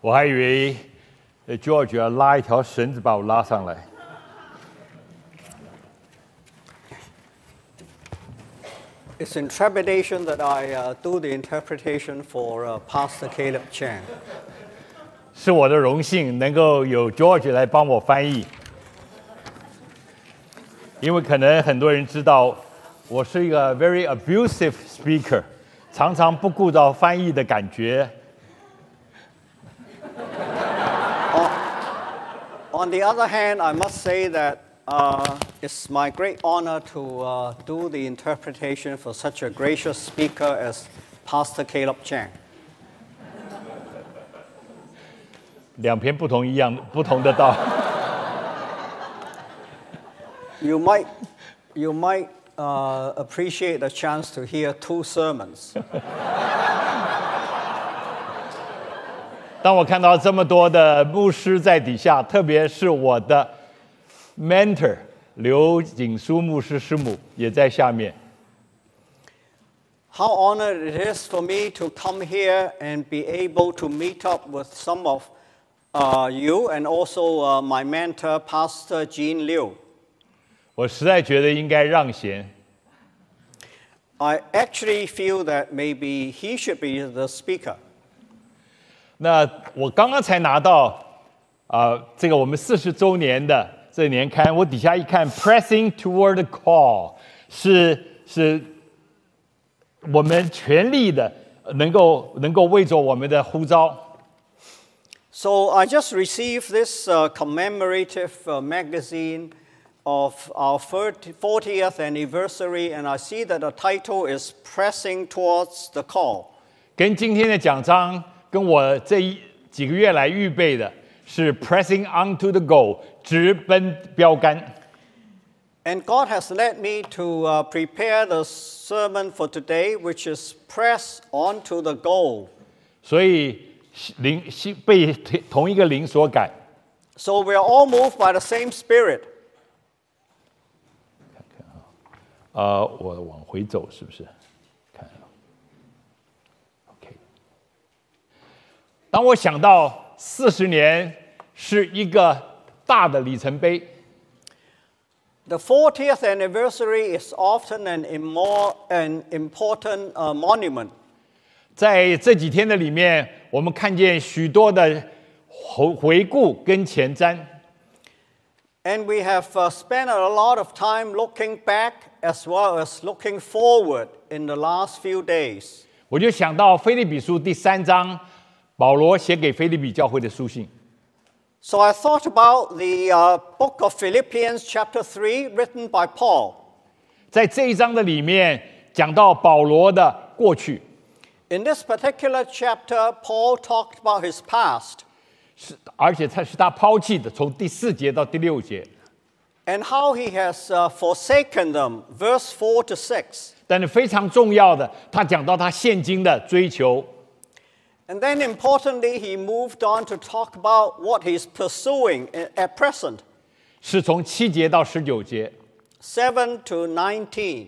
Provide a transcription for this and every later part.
我还以为呃 George 要拉一条绳子把我拉上来。It's in trepidation that I uh, do the interpretation for uh, Pastor Caleb Chan. 是我的荣幸能够有 George 来帮我翻译，因为可能很多人知道我是一个 very abusive speaker，常常不顾到翻译的感觉。On the other hand, I must say that uh, it's my great honor to uh, do the interpretation for such a gracious speaker as Pastor Caleb Chan. 两篇不同一样不同的道， You might, you might uh, appreciate the chance to hear two sermons. 当我看到这么多的牧师在底下，特别是我的 mentor 刘景书牧师师母也在下面。How honored it is for me to come here and be able to meet up with some of uh, you and also uh, my mentor, Pastor Jean Liu. 我实在觉得应该让贤，I actually feel that maybe he should be the speaker. 那我刚刚才拿到啊、呃，这个我们四十周年的这年刊，我底下一看，Pressing toward the call I just received this uh, commemorative uh, magazine of our 40th anniversary, and I see that the title is Pressing Towards the Call. 跟今天的讲章跟我这一几个月来预备的是 pressing on to the goal，直奔标杆。 And God has led me to uh, prepare the sermon for today, which is Press on to the Goal. 所以灵被同一个灵所感。 So we are all moved by the same Spirit. 呃，我往回走是不是？ 当我想到四十年是一个大的里程碑，The 40th anniversary is often an, immor- an important uh, monument. 在这几天的里面，我们看见许多的回回顾跟前瞻。And we have uh, spent a lot of time looking back as well as looking forward in the last few days. 我就想到《菲利比书》第三章，保罗写给菲利比教会的书信。So I thought about the uh, book of Philippians, chapter three, written by Paul. 在这一章的里面，讲到保罗的过去，In this particular chapter, Paul talked about his past 是而且他是他抛弃的，从第四节到第六节。and how he has uh, forsaken them, verse four to six. 但是非常重要的，他讲到他现今的追求，And then importantly, he moved on to talk about what he's pursuing i- at present, 是从七节到十九节。 7 to 19.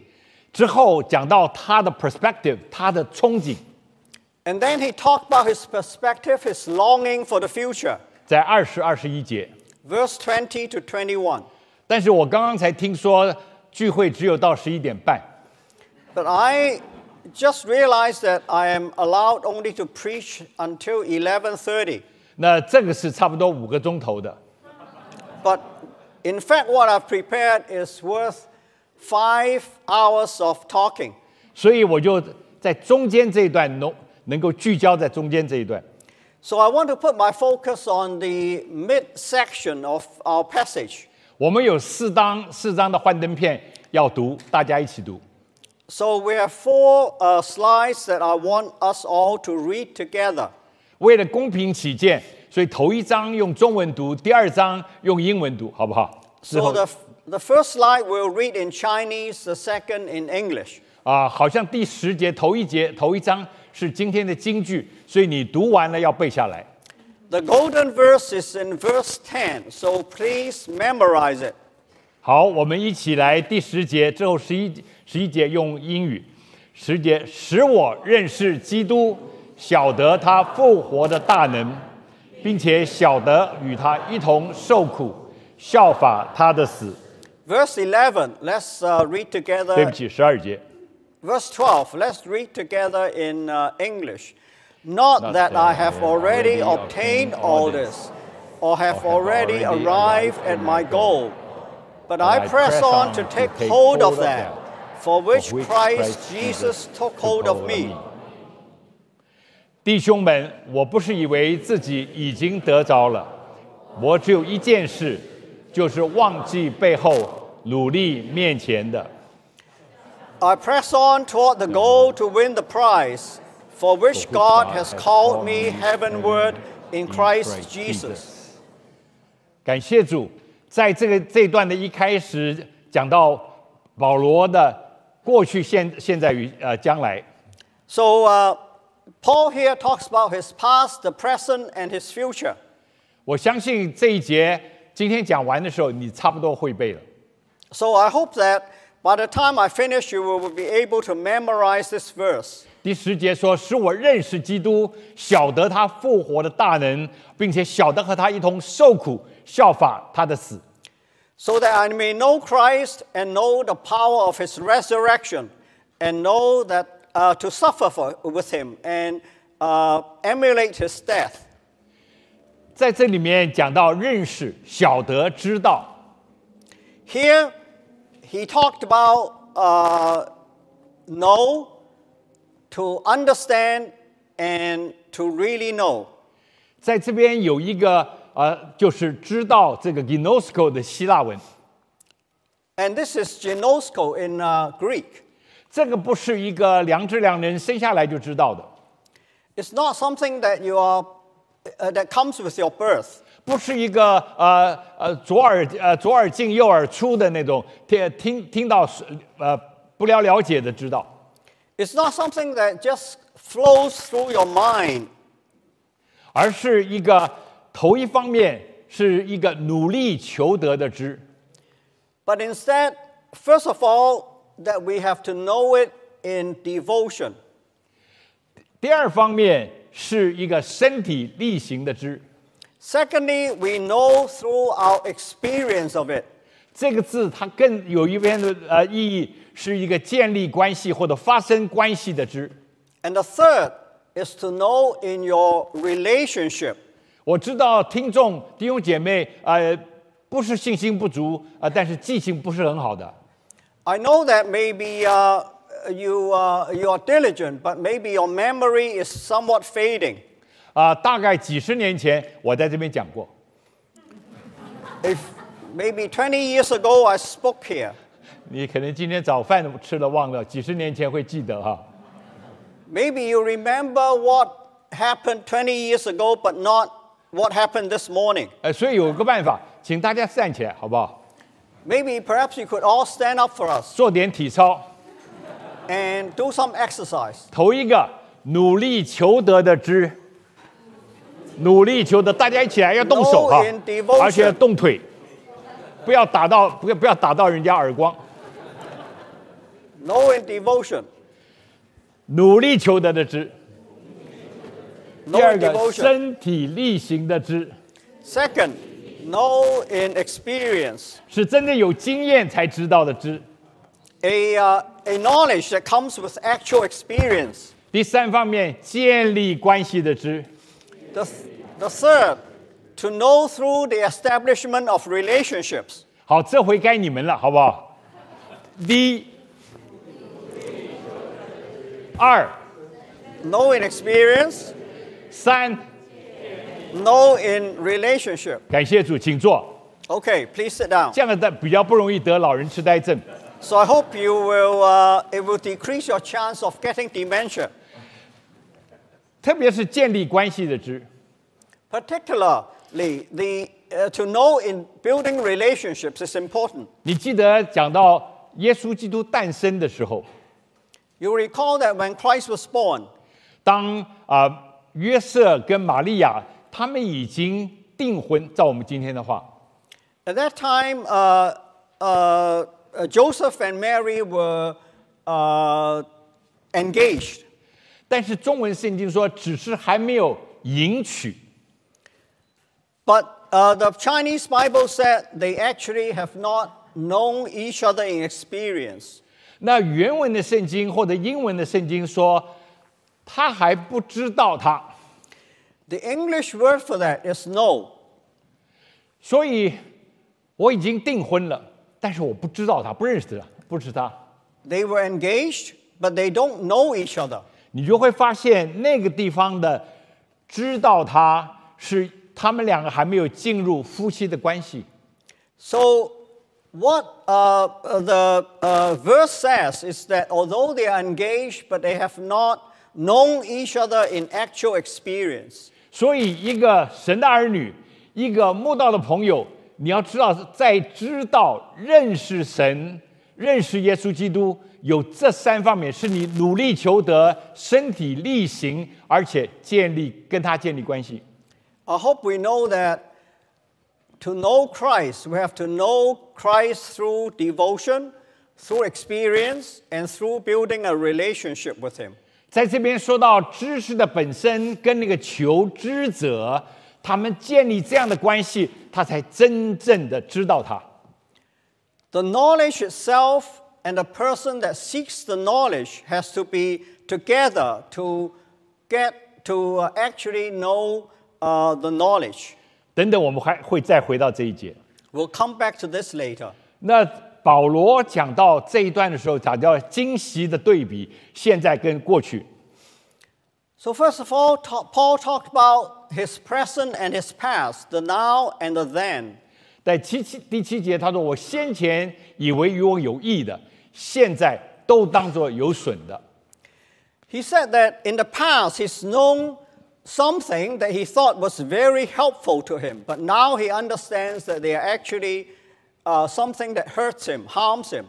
之后讲到他的 perspective，他的憧憬， And then he talked about his perspective, his longing for the future, 在二十二十一节。 verse 20 to 21. 但是我刚刚才听说聚会只有到十一点半， But I just realized that I am allowed only to preach until 11:30. 那这个是差不多五个钟头的。 But in fact, what I've prepared is worth five hours of talking. 所以我就在中间这一段能能够聚焦在中间这一段。 So I want to put my focus on the midsection of our passage. 我们有四张四张的幻灯片要读，大家一起读。 So we have four uh, slides that I want us all to read together. 为了公平起见，所以头一章用中文读，第二章用英文读，好不好？之 So 后 the, the first slide we'll read in Chinese, the second in English. 啊，好像第十节头一节头一章是今天的金句，所以你读完了要背下来。 The golden verse is in verse 10, so please memorize it. 好，我们一起来第十节之后十一十一节用英语，十节使我认识基督，晓得他复活的大能， 并且晓得与他一同受苦，效法他的死。 Verse 11, let's uh, read 对 together. 不起，十二节。 Verse 12, let's read together in uh, English. Not that I have already obtained all this, or have already arrived at my goal, but I press on to take hold of that, for which Christ Jesus took hold of me. 弟兄们，我不是以为自己已经得着了，我只有一件事，就是忘记背后，努力面前的。 I press on toward the goal to win the prize, for which God has called me heavenward in Christ Jesus. 感谢主， 在这个这一段的一开始讲到保罗的过去、现现在与呃将来。 So, uh, Paul here talks about his past, the present, and his future. 我相信这一节今天讲完的时候，你差不多会背了。 So, I hope that by the time I finish, you will be able to memorize this verse. 第十节说：“使我认识基督，晓得他复活的大能，并且晓得和他一同受苦， 效法他的死。 so that I may know Christ and know the power of his resurrection, and know that uh, to suffer for, with him and uh, emulate his death. ”在这里面讲到认识、晓得、知道， Here, he talked about uh, know, to understand, and to really know. 在这边有一个 呃，就是知道这个 gnosko 的希腊文， And this is ginosko in uh, Greek. 这个不是一个良知良人生下来就知道的， It's not something that you are uh, that comes with your birth. 不是一个呃呃左耳呃左耳进右耳出的那种听听听到是呃不了了解的知道。 It's not something that just flows through your mind. 而是一个 头一方面是一个努力求得的知，But instead, first of all, that we have to know it in devotion. 第二方面是一个身体力行的知。Secondly, we know through our experience of it. 这个字它更有一边的呃意义，是一个建立关系或者发生关系的知。And the third is to know in your relationship. 我知道听众弟兄姐妹呃不是信心不足啊、呃但是记性不是很好的。I know that maybe uh, you, uh, you are diligent, but maybe your memory is somewhat fading. 啊、大概几十年前我在这边讲过，If maybe twenty years ago I spoke here, 你可能今天早饭吃了忘了，几十年前会记得哈。maybe you remember what happened twenty years ago, but not what happened this morning. 呃，所以有个办法，请大家站起来好不好？Maybe perhaps you could all stand up for us 做点体操。and do some exercise. 头一个努力求得的知，努力求得，大家一起来要动手 No 哈而且要动腿，不要打到不要不要打到人家耳光。Know in devotion. 努力求得的知 第二 in 个 devotion. 身体力行的知， Second, know in experience. 是真正有经验才知道的知。 A, uh, a knowledge that comes with actual experience. 第三方面，建立关系的知。 The, the third, to know through the establishment of relationships. 好，这回该你们了，好不好？第一，二、 Know in experience, 三，know in relationship。感谢主，请坐。Okay, please sit down. 这样的比较不容易得老人痴呆症。So I hope you will, uh, it will decrease your chance of getting dementia. 特别是建立关系的知。Particularly the uh, to know in building relationships is important. 你记得讲到耶稣基督诞生的时候。You recall that when Christ was born. 当啊。约瑟跟玛利亚他们已经订婚，照我们今天的话， at that time, uh, uh, uh, Joseph and Mary were uh, engaged. 但是中文圣经说只是还没有迎娶， But uh, the Chinese Bible said they actually have not known each other in experience. 那原文的圣经或者英文的圣经说， 他还不知道他。The English word for that is know。所以我已经订婚了，但是我不知道他，不认识他，不知他。They were engaged, but they don't know each other。你就会发现那个地方的知道他是他们两个还没有进入夫妻的关系。So what uh, the uh, verse says is that although they are engaged, but they have not known each other in actual experience. 所以，一个神的儿女，一个慕道的朋友，你要知道，在知道、认识神、认识耶稣基督，有这三方面是你努力求得、身体力行，而且建立跟他建立关系。I hope we know that to know Christ, we have to know Christ through devotion, through experience, and through building a relationship with Him. 在这边说到知识的本身跟那个求知者，他们建立这样的关系，他才真正的知道他。The knowledge itself and the person that seeks the knowledge has to be together to get to uh, actually know uh, the knowledge. 等等，我们还会再回到这一节。We'll come back to this later. 那保罗讲到这一段的时候，讲到惊喜的对比，现在跟过去。 So, first of all, ta- Paul talked about his present and his past, the now and the then. 在七七第七节，他说：“我先前以为与我有益的，现在都当作有损的。 He said that in the past he's known something that he thought was very helpful to him, but now he understands that they are actually uh, something that hurts him, harms him.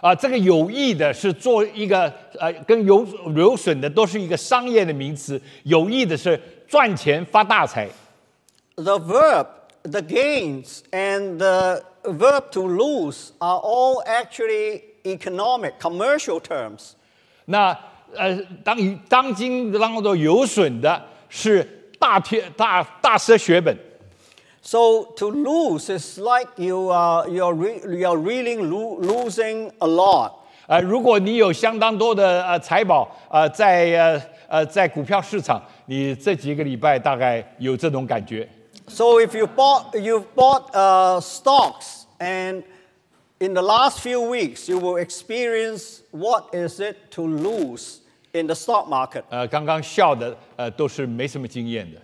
啊，这个有益的是做一个呃，跟有有损的都是一个商业的名词。有益的是赚钱发大财，The verb, the gains, and the verb to lose are all actually economic, commercial terms. 那呃，当以当今当做有损的是大贴大大奢血本。So to lose is like you are, you're, re- you're really lo- losing a lot. 呃，如果你有相当多的呃财宝，呃，在呃呃在股票市场，你这几个礼拜大概有这种感觉。 So if you bought, you've bought uh, stocks and in the last few weeks you will experience what is it to lose in the stock market. 呃，刚刚笑的呃都是没什么经验的。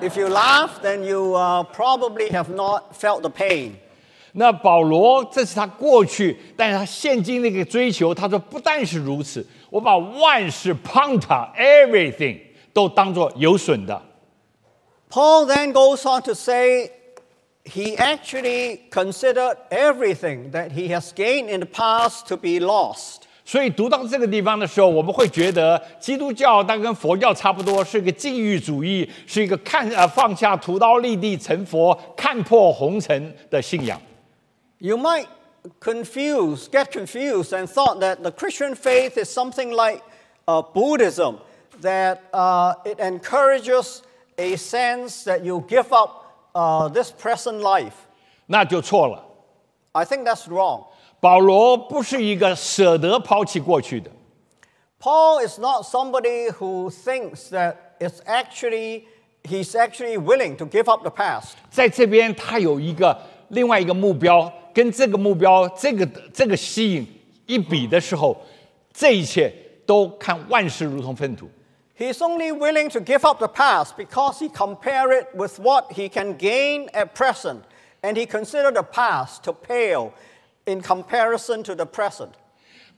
If you laugh, then you uh, probably have not felt the pain. 那保罗这是他过去，但是他现今那个追求，他说不但是如此，我把万事 panta everything 都当做有损的。 Paul then goes on to say he actually considered everything that he has gained in the past to be lost. 所以读到这个地方的时候，我们会觉得基督教它跟佛教差不多，是一个禁欲主义，是一个看呃放下屠刀立地成佛、看破红尘的信仰。 You might confuse, get confused, and thought that the Christian faith is something like uh, Buddhism, that uh, it encourages a sense that you give up uh, this present life. 那就错了。 I think that's wrong. 保罗不是一个舍得抛弃过去的， Paul is not somebody who thinks that it's actually he's actually willing to give up the past. 在这边他有一个另外一个目标，跟这个目标这个这个吸引一比的时候，这一切都看万事如同粪土。 He's only willing to give up the past because he compare it with what he can gain at present, and he considered the past to pale in comparison to the present.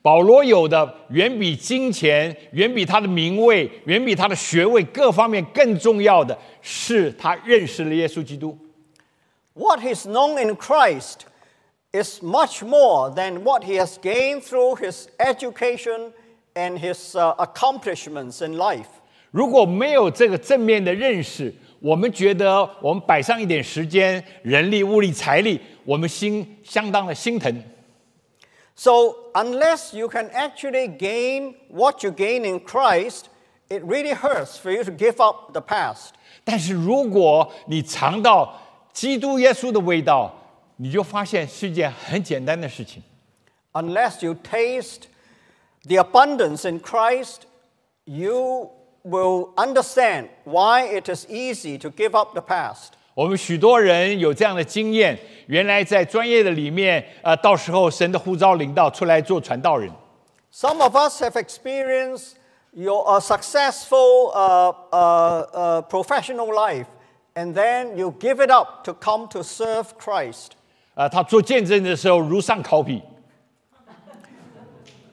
保罗有的远比金钱，远比他的名位，远比他的学位各方面更重要的是他认识了耶稣基督。What he's known in Christ is much more than what he has gained through his education and his uh, accomplishments in life. 如果没有这个正面的认识，我们觉得我们摆上一点时间、人力、物力、财力，我们心相当的心疼。 So, unless you can actually gain what you gain in Christ, it really hurts for you to give up the past. 但是如果你尝到基督耶稣的味道，你就发现是一件很简单的事情。 Unless you taste the abundance in Christ, you will understand why it is easy to give up the past. 我们许多人有这样的经验，原来在专业的里面，呃，到时候神的呼召领导出来做传道人。 Some of us have experienced your a successful uh, uh, uh, professional life, and then you give it up to come to serve Christ. 呃，他做见证的时候如上考妣，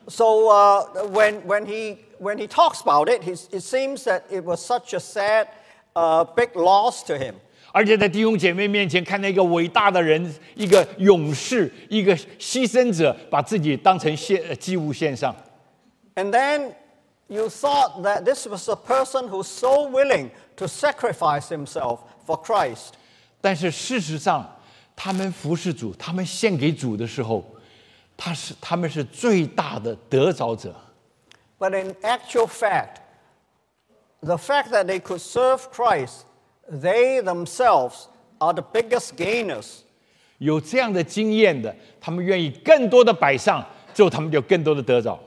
So uh, when, when, he, when he talks about it, he's, it seems that it was such a sad, uh, big loss to him. 而且在弟兄姐妹面前看到一个伟大的人，一个勇士，一个牺牲者，把自己当成献呃祭物献上。 And then you thought that this was a person who's so willing to sacrifice himself for Christ. 但是事实上，他们服侍主，他们献给主的时候，他是他们是最大的得着者。 But in actual fact, the fact that they could serve Christ, they themselves are the biggest gainers. 有这样的经验的，他们愿意更多的摆上，之后他们就更多的得着。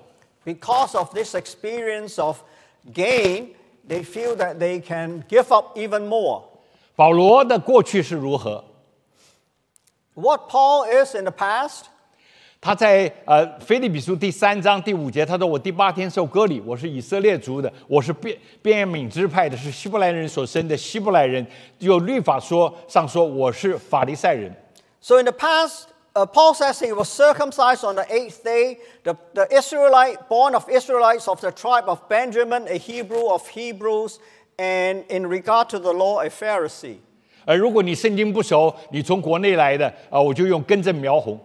Because of this experience of gain, they feel that they can give up even more. 保罗的过去是如何？ What Paul is in the past, 他在呃腓立比书第三章第五节，他说：“我第八天受割礼，我是以色列族的，我是便便雅悯支派的，是希伯来人所生的希伯来人。有律法说上说我是法利赛人。 So in the past, uh, Paul says he was circumcised on the eighth day, the, the Israelite, born of Israelites of the tribe of Benjamin, a Hebrew of Hebrews, and in regard to the law, a Pharisee. 而如果你圣经不熟，你从国内来的啊、我就用根正苗红。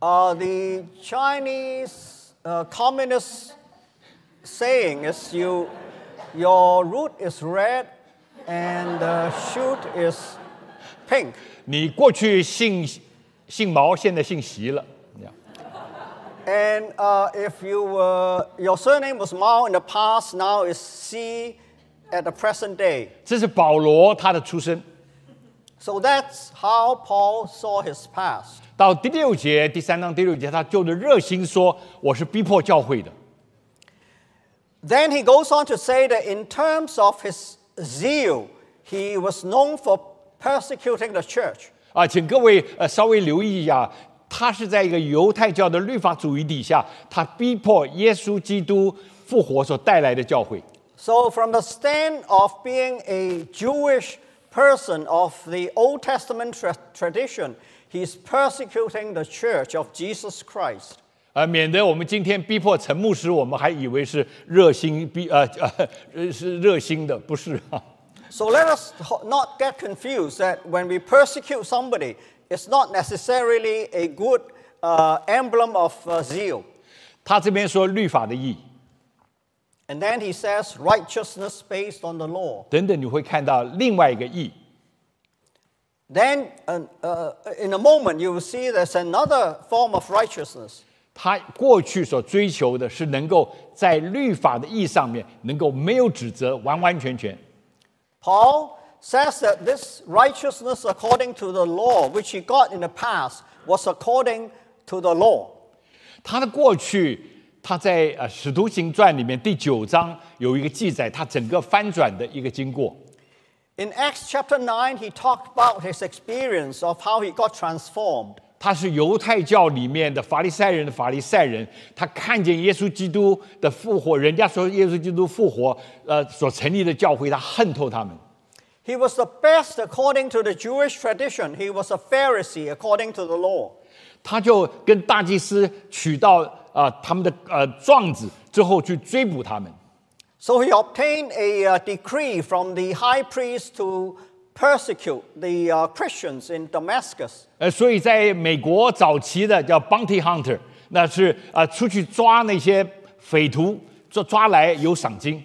Uh, the Chinese uh, communist saying is you, your root is red and the shoot is pink. and uh, if you were, your surname was Mao in the past, now is Xi at the present day. 这是保罗他的出身。So that's how Paul saw his past. 到第六节，第三章第六节，他就着热心说：“我是逼迫教会的。” Then he goes on to say that in terms of his zeal, he was known for persecuting the church. 啊，请各位呃稍微留意一下，他是在一个犹太教的律法主义底下，他逼迫耶稣基督复活所带来的教会。 So, from the stand of being a Jewish person of the Old Testament tra- tradition, he's persecuting the church of Jesus Christ. 呃，免得我们今天逼迫陈牧师，我们还以为是热心逼呃呃呃是热心的，不是啊。 So, let us ho- not get confused that when we persecute somebody, it's not necessarily a good uh, emblem of uh, zeal. 他这边说律法的义 And then he says righteousness based on the law. 等等，你会看到另外一个义， Then, uh, uh, in a moment, you will see there's another form of righteousness. 他过去所追求的是能够在律法的义上面能够没有指责，完完全全。 Paul says that this righteousness according to the law, which he got in the past, was according to the law. 他的过去，他在呃《使徒行传》里面第九章有一个记载，他整个翻转的一个经过。 In Acts chapter 9, he talked about his experience of how he got transformed. 他是犹太教里面的法利赛人的法利赛人，他看见耶稣基督的复活，人家说耶稣基督复活，呃，所成立的教会，他恨透他们。 He was the best according to the Jewish tradition. He was a Pharisee according to the law. 他就跟大祭司取到啊、呃他们的呃状子之后去追捕他们。 So he obtained a uh, decree from the high priest to persecute the uh, Christians in Damascus. 呃，所以在美国早期的叫 bounty hunter，那是啊、呃出去抓那些匪徒，抓抓来有赏金。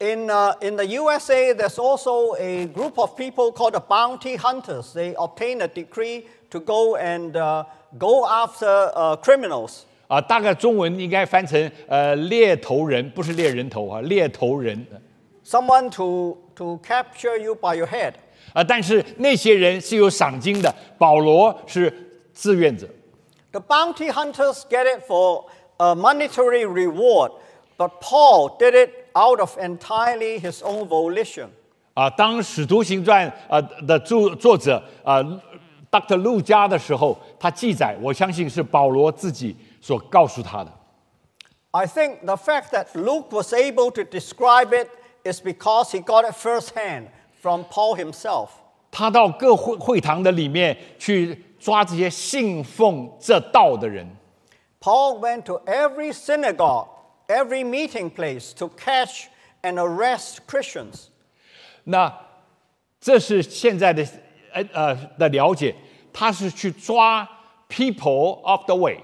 In, uh, in the USA, there's also a group of people called the bounty hunters. They obtain a decree to go and uh, go after uh, criminals. 啊，大概中文应该翻成呃猎头人，不是猎人头啊，猎头人 someone to, to capture you by your head. 啊。但是那些人是有赏金的，保罗是志愿者。 The bounty hunters get it for a monetary reward, but Paul did it out of entirely his own volition. 啊，当《使徒行传》啊的作作者啊，Dr. 陆家的时候，他记载，我相信是保罗自己 所告诉他的。 I think the fact that Luke was able to describe it is because he got it firsthand from Paul himself. 他到各会会堂的里面去抓这些信奉这道的人， Paul went to every synagogue, every meeting place to catch and arrest Christians. 那这是现在的呃呃的了解，他是去抓 people of the way，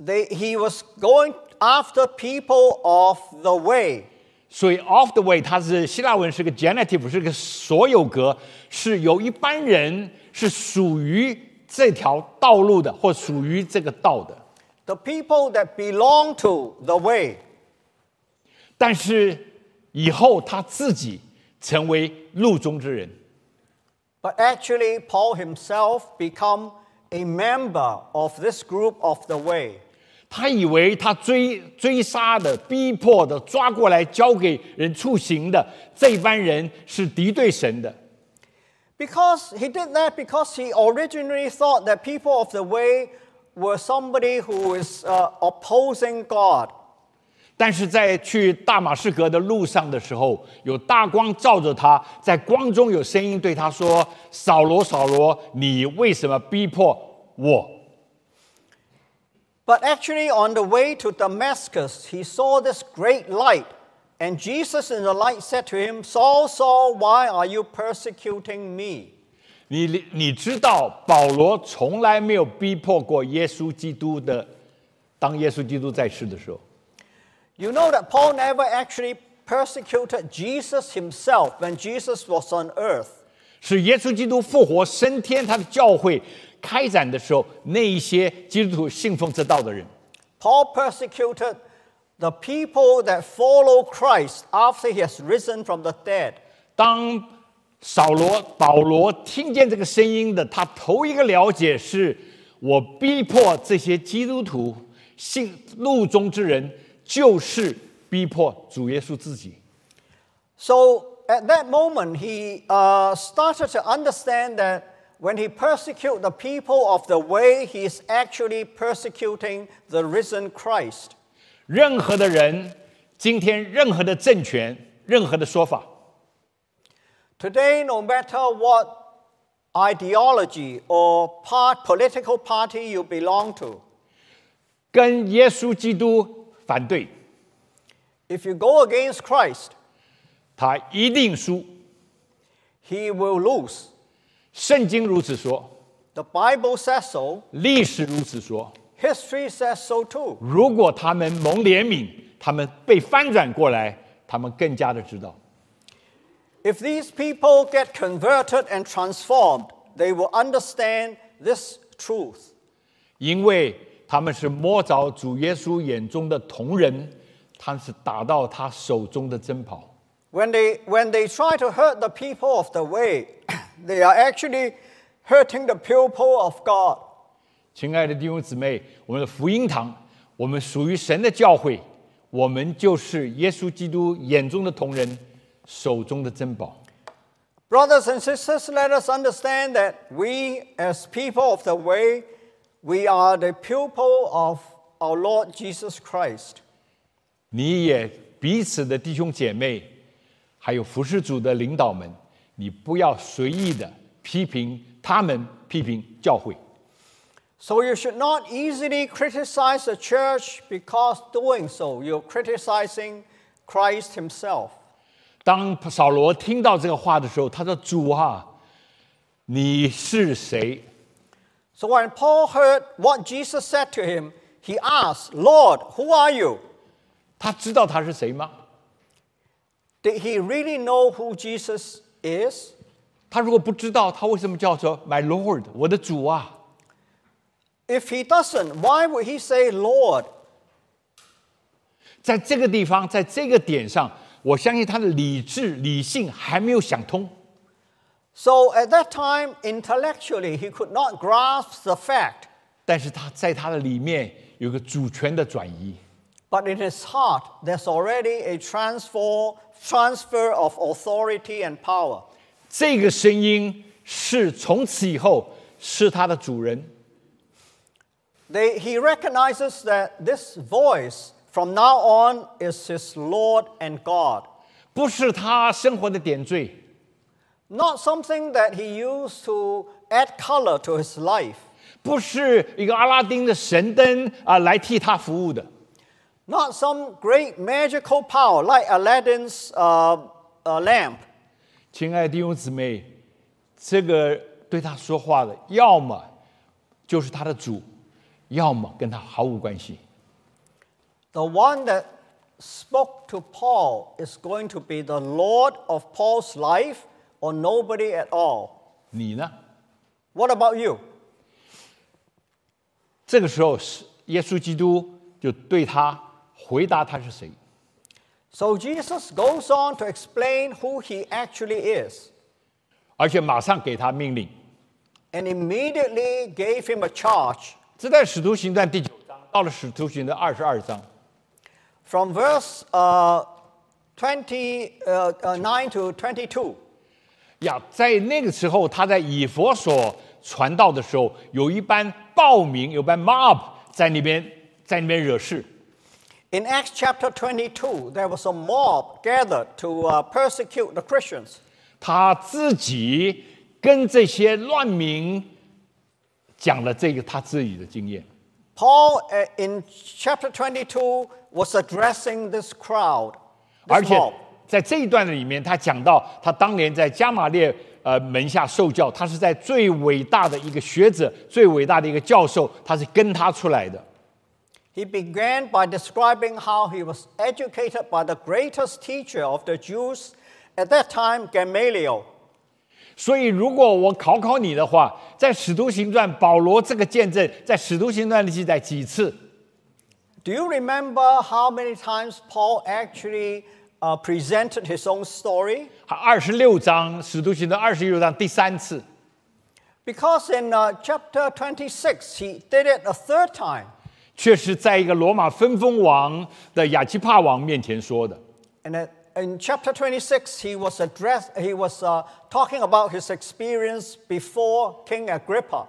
They, he was going after people of the way. 所以 of the way 它是希腊文是个 genitive，是个所有格，是有一般人是属于这条道路的，或属于这个道的。 The people that belong to the way. 但是以后他自己成为路中之人， But actually, Paul himself become a member of this group of the way. 他以为他追追杀的、逼迫的、抓过来交给人处刑的这班人是敌对神的，Because he did that because he originally thought that people of the way were somebody who is uh, opposing God. 但是在去大马士革的路上的时候，有大光照着他，在光中有声音对他说：“扫罗，扫罗，你为什么逼迫我？” But actually, on the way to Damascus, he saw this great light. And Jesus in the light said to him, Saul, Saul, why are you persecuting me? 你你知道，保罗从来没有逼迫过耶稣基督的，当耶稣基督在世的时候。 You know that Paul never actually persecuted Jesus himself when Jesus was on earth. 是耶稣基督复活升天，他的教会 开展的时候，那一些基督徒信奉这道的人， Paul persecuted the people that follow Christ after he has risen from the dead. 当扫罗、保罗听见这个声音的，他头一个了解是：我逼迫这些基督徒信路中之人，就是逼迫主耶稣自己。 So at that moment, he uh, started to understand that when he persecutes the people of the way, he is actually persecuting the risen Christ. 任何的人，今天任何的政权、任何的说法， Today, no matter what ideology or part, political party you belong to, 跟耶稣基督反对， if you go against Christ, 他一定输。 he will lose. 圣经如此说，The Bible says so。历史如此说，History says so too。如果他们蒙怜悯，他们被翻转过来，他们更加的知道。If these people get converted and transformed, they will understand this truth。因为他们是摸着主耶稣眼中的瞳人，他是打到他手中的珍宝。When they when they try to hurt the people of the way, they are actually hurting the people of God. 亲爱的弟兄姊妹，我们的福音堂，我们属于神的教会，我们就是耶稣基督眼中的瞳人，手中的珍宝。Brothers and sisters, let us understand that we, as people of the way, we are the pupil of our Lord Jesus Christ. 你也彼此的弟兄姐妹，还有服侍主的领导们，你不要随意的批评他们，批评教会。 So you should not easily criticize the church because doing so, you're criticizing Christ himself. 当扫罗听到这个话的时候，他说：“主啊，你是谁？ So when Paul heard what Jesus said to him, he asked, Lord, who are you? 他知道他是谁吗？ Did he really know who Jesus is? 他如果不知道，他为什么叫做 My Lord，我的主啊？ If he doesn't, why would he say Lord? 在这个地方，在这个点上，我相信他的理智、理性还没有想通。 So at that time, intellectually, he could not grasp the fact, 但是他在他的里面有个主权的转移， but in his heart, there's already a transfer, transfer of authority and power. 这个声音是从此以后是他的主人。 They, he recognizes that this voice from now on is his Lord and God, 不是他生活的点缀， not something that he used to add color to his life, 不是一个阿拉丁的神灯啊来替他服务的， not some great magical power like Aladdin's uh, uh, lamp. 亲爱的弟兄姊妹，这个对他说话的，要么就是他的主，要么跟他毫无关系。 The one that spoke to Paul is going to be the Lord of Paul's life or nobody at all. 你呢？ What about you? 这个时候是耶稣基督就对他 回答他是谁。So Jesus goes on to explain who he actually is. 而且马上给他命令。And immediately gave him a charge. 这在《使徒行传》第九章，到了《使徒行传》二十二章。From verse uh twenty uh, uh nine to twenty two. 呀，在那个时候，他在以弗所传道的时候，有一班暴民，有班 mob 在那边在那边惹事。In Acts chapter 22, there was a mob gathered to uh, persecute the Christians. 他自己跟这些乱民讲了这个他自己的经验。Paul, uh, in chapter 22, was addressing this crowd, 而 this 且.在这一段里面，他讲到他当年在加马列呃门下受教，他是在最伟大的一个学者、最伟大的一个教授，他是跟他出来的。He began by describing how he was educated by the greatest teacher of the Jews at that time, Gamaliel. 所以，如果我考考你的话，在《使徒行传》，保罗这个见证在《使徒行传》里记载几次？ Do you remember how many times Paul actually uh, presented his own story? 二十六章，《使徒行传》二十六章第三次， Because in uh, chapter 26, he did it a third time. 却是在一个罗马分封王的亚基帕王面前说的。 And at- in chapter 26, he was addressed, he was uh, talking about his experience before King Agrippa.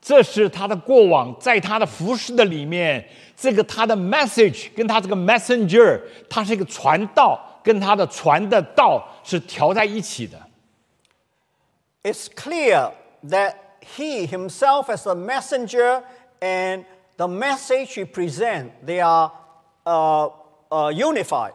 这是他的过往，在他的服饰的里面，这个他的 message 跟他这个 messenger，他是一个传道，跟他的传的道是调在一起的。 It's clear that he himself, as a messenger, and the message he presents, they are uh, uh, unified.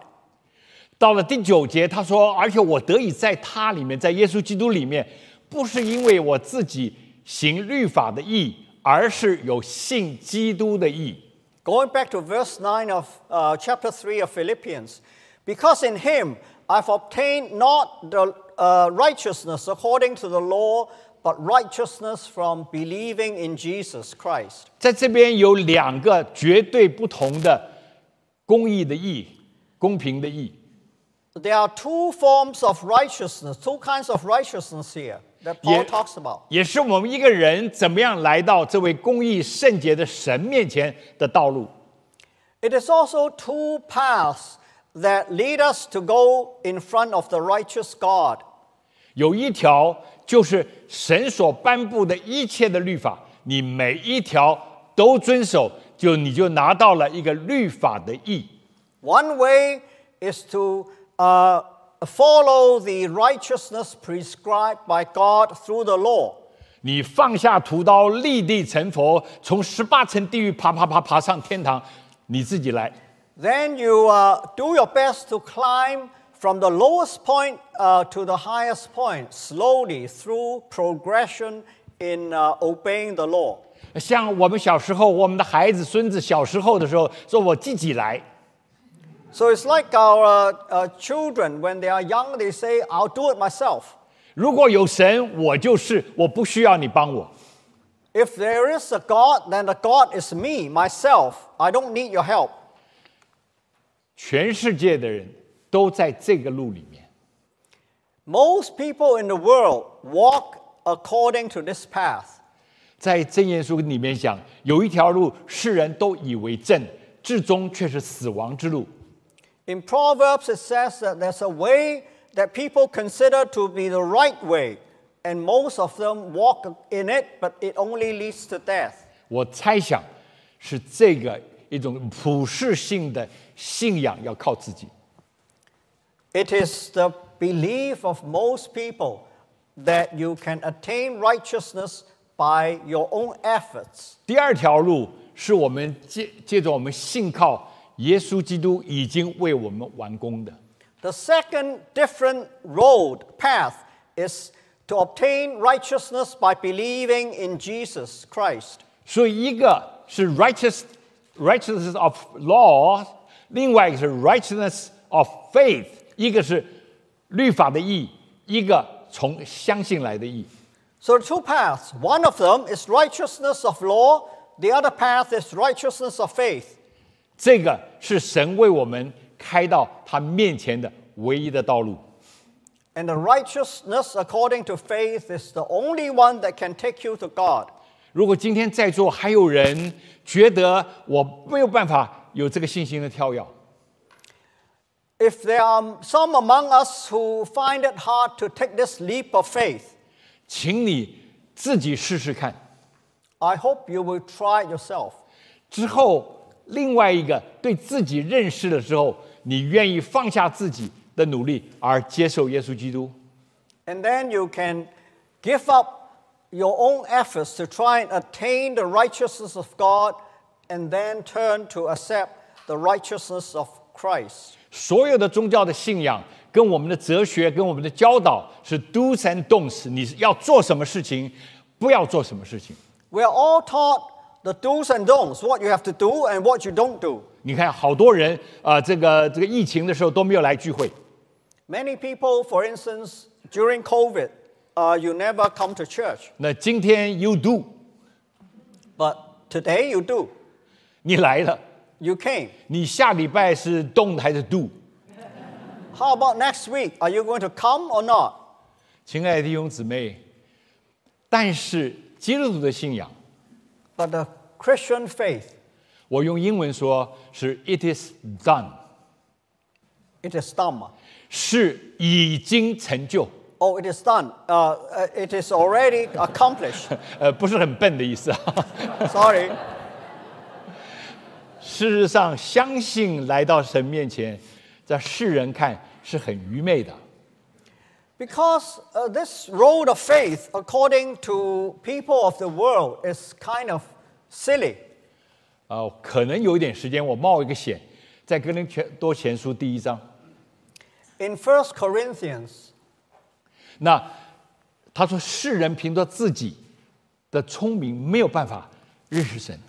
到了第九节，他说：“而且我得以在他里面，在耶稣基督里面，不是因为我自己行律法的义，而是有信基督的义。 Going back to verse 9 of uh, chapter 3 of Philippians, because in him I've obtained not the uh, righteousness according to the law, but righteousness from believing in Jesus Christ. 在这边有两个绝对不同的公义的义，公平的义。 There are two forms of righteousness, two kinds of righteousness here that Paul Yeah. talks about. 也是我们一个人怎么样来到这位公义圣洁的神面前的道路。 It is also two paths that lead us to go in front of the righteous God. 有一条 就是神所颁布的一切的律法，你每一条都遵守，就你就拿到了一个律法的义。 One way is to uh, follow the righteousness prescribed by God through the law. 你放下屠刀，立地成佛，从十八层地狱爬爬爬爬上天堂，你自己来。 Then you uh, do your best to climb from the lowest point uh, to the highest point, slowly through progression in uh, obeying the law. 像我们小时候，我们的孩子、孙子小时候的时候，说我自己来。 So it's like our uh, uh, children, when they are young, they say, I'll do it myself. 如果有神，我就是，我不需要你帮我。 If there is a God, then the God is me, myself. I don't need your help. 全世界的人 都在这个路里面。Most people in the world walk according to this path. 在箴言书里面讲，有一条路，世人都以为正，至终却是死亡之路。In Proverbs, it says that there's a way that people consider to be the right way, and most of them walk in it, but it only leads to death. 我猜想，是这个一种普世性的信仰要靠自己。It is the belief of most people that you can attain righteousness by your own efforts. 第二条路是我们借借着我们信靠耶稣基督已经为我们完工的。 The second different road, path, is to obtain righteousness by believing in Jesus Christ. 所以一个是 righteous righteousness of law，另外一个是 righteousness of faith， 一个是律法的义，一个从相信来的义。 So, two paths. One of them is righteousness of law, the other path is righteousness of faith. 这个是神为我们开到他面前的唯一的道路。 And the righteousness according to faith is the only one that can take you to God. 如果今天在座还有人觉得我没有办法有这个信心的跳跃， If there are some among us who find it hard to take this leap of faith, 请你自己试试看。 I hope you will try it yourself. 之后，另外一个对自己认识的时候，你愿意放下自己的努力而接受耶稣基督。 And then you can give up your own efforts to try and attain the righteousness of God and then turn to accept the righteousness of Christ. 所有的宗教的信仰跟我们的哲学、跟我们的教导是 do's and don'ts，你要做什么事情，不要做什么事情。 We are all taught the do's and don'ts, what you have to do and what you don't do. 你看，好多人啊、呃这个这个疫情的时候都没有来聚会。 Many people, for instance, during COVID, uh, you never come to church, 那今天 you do， but today you do. 你来了， You came. 你下礼拜是 don't 还是 do？ How about next week? Are you going to come or not? 亲爱的弟兄姊妹，但是基督徒的信仰， But the Christian faith, 我用英文说是 it is done， it is done. 是已经成就， Oh, it is done. Uh, uh, it is already accomplished. 呃，不是很笨的意思啊。 Sorry. 事实上，相信来到神面前，在世人看是很愚昧的。Because uh, this road of faith, according to people of the world, is kind of silly. 啊、可能有一点时间，我冒一个险，在哥林全多前书第一章，In First Corinthians, 那他说世人凭着自己的聪明没有办法认识神，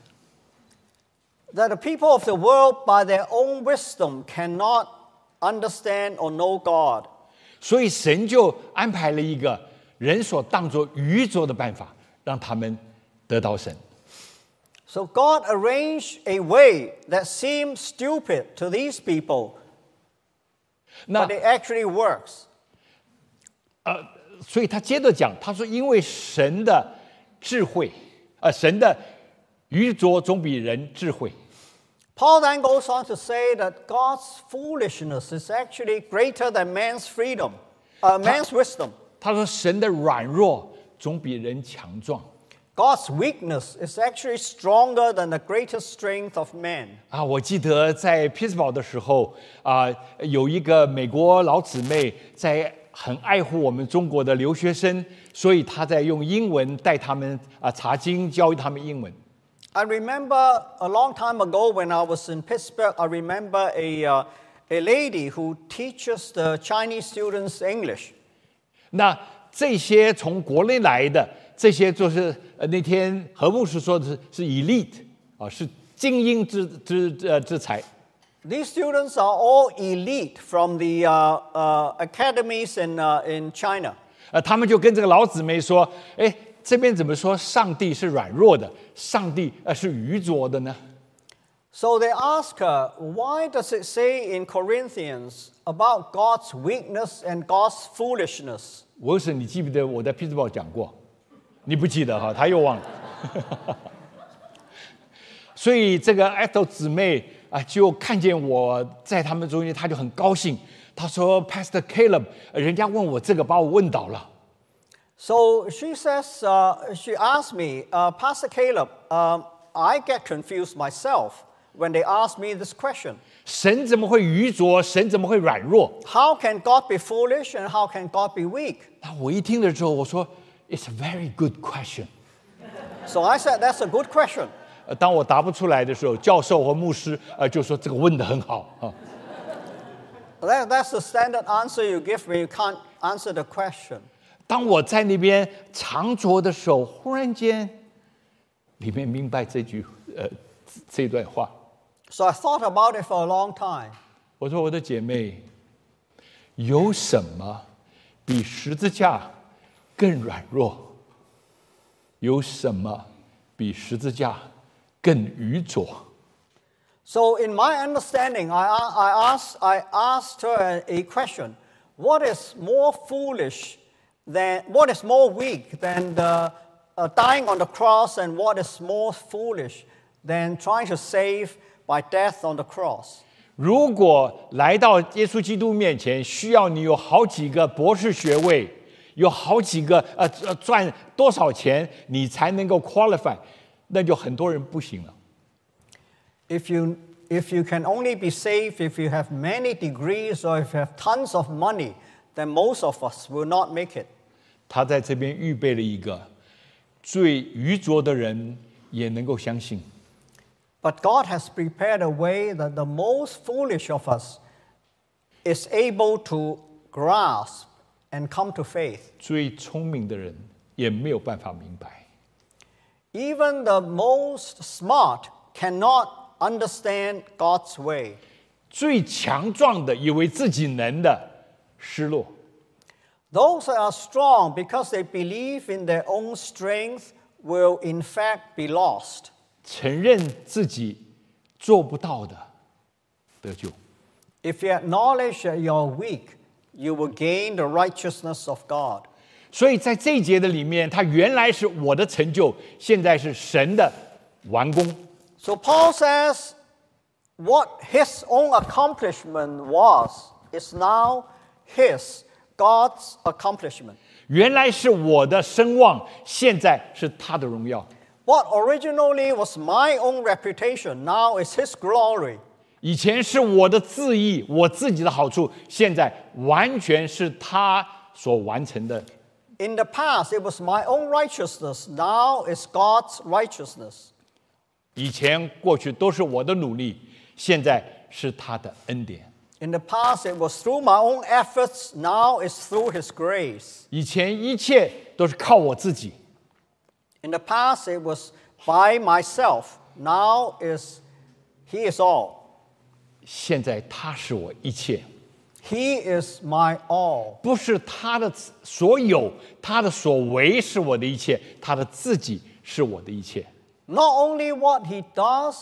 that the people of the world, by their own wisdom, cannot understand or know God. 所以神就安排了一个人所当作愚拙的办法，让他们得到神。 So God arranged a way that seems stupid to these people, 那 but it actually works. 所以他接着讲，他说：“因为神的智慧，呃，神的 愚拙总比人智慧。Paul then goes on to say that God's foolishness is actually greater than man's freedom, uh, man's wisdom. 他说神的软弱总比人强壮 God's weakness is actually stronger than the greatest strength of man. 啊！我记得在匹兹堡的时候啊，有一个美国老姊妹在很爱护我们中国的留学生，所以她在用英文带他们啊查经，教他们英文。I remember a long time ago when I was in Pittsburgh, I remember a, uh, a lady who teaches the Chinese students English. 那这些从国内来的，这些就是呃那天何牧师说的是是 elite 啊，是精英之之呃之才。 These students are all elite from the uh, uh, academies in, uh, in China. 呃，他们就跟这个老姊妹说：“哎， 这边怎么说上帝是软弱的，上帝呃是愚拙的呢？So they ask her, why does it say in Corinthians about God's weakness and God's foolishness? 我是你记不得我在 p 兹堡讲过？你不记得哈，他又忘了。所以这个艾豆姊妹啊，就看见我在他们中间，她就很高兴。她说：“Pastor Caleb，人家问我这个，把我问倒了。So she says, uh, she asked me, uh, Pastor Caleb, um, I get confused myself when they ask me this question. 神怎么会愚拙？神怎么会软弱？ How can God be foolish and how can God be weak? 那我一听了之后，我说：“It's a very good question。 So I said, that's a good question. ”呃，当我答不出来的时候，教授和牧师呃就说：“这个问得很好啊。 That, that's the standard answer you give when you can't answer the question. ” 当我在那边长着的时候，忽然间里面明白这句呃这这段话。 So I thought about it for a long time. 我说：“我的姐妹，有什么比十字架更软弱？有什么比十字架更愚拙？ So, in my understanding, I, I, asked, I asked her a, a question What is more foolish than, what is more weak than the, uh, dying on the cross, and what is more foolish than trying to save by death on the cross? 如果来到耶稣基督面前，需要你有好几个博士学位，有好几个呃呃赚多少钱，你才能够 qualify，那就很多人不行了。 If you, if you can only be saved if you have many degrees or if you have tons of money, then most of us will not make it. 他在这边预备了一个最愚拙的人也能够相信。 But God has prepared a way that the most foolish of us is able to grasp and come to faith. 最聪明的人也没有办法明白， Even the most smart cannot understand God's way. 最强壮的以为自己能的 失落， Those that are strong because they believe in their own strength will in fact be lost. 承认自己做不到的得救。 If you acknowledge that you're weak, you will gain the righteousness of God. 所以在这一节的里面，它原来是我的成就，现在是神的完工。 So Paul says what his own accomplishment was is now his God's accomplishment. 原来是我的声望，现在是他的荣耀。What originally was my own reputation now is his glory. 以前是我的自义，我自己的好处，现在完全是他所完成的。In the past, it was my own righteousness. Now it's God's righteousness. 以前过去都是我的努力，现在是他的恩典。In the past, it was through my own efforts. Now it's through his grace. 以前一切都是靠我自己， In the past, it was by myself. Now is he is all. 现在他是我一切， He is my all. 不是他的所有，他的所为是我的一切，他的自己是我的一切。 Not only what he does,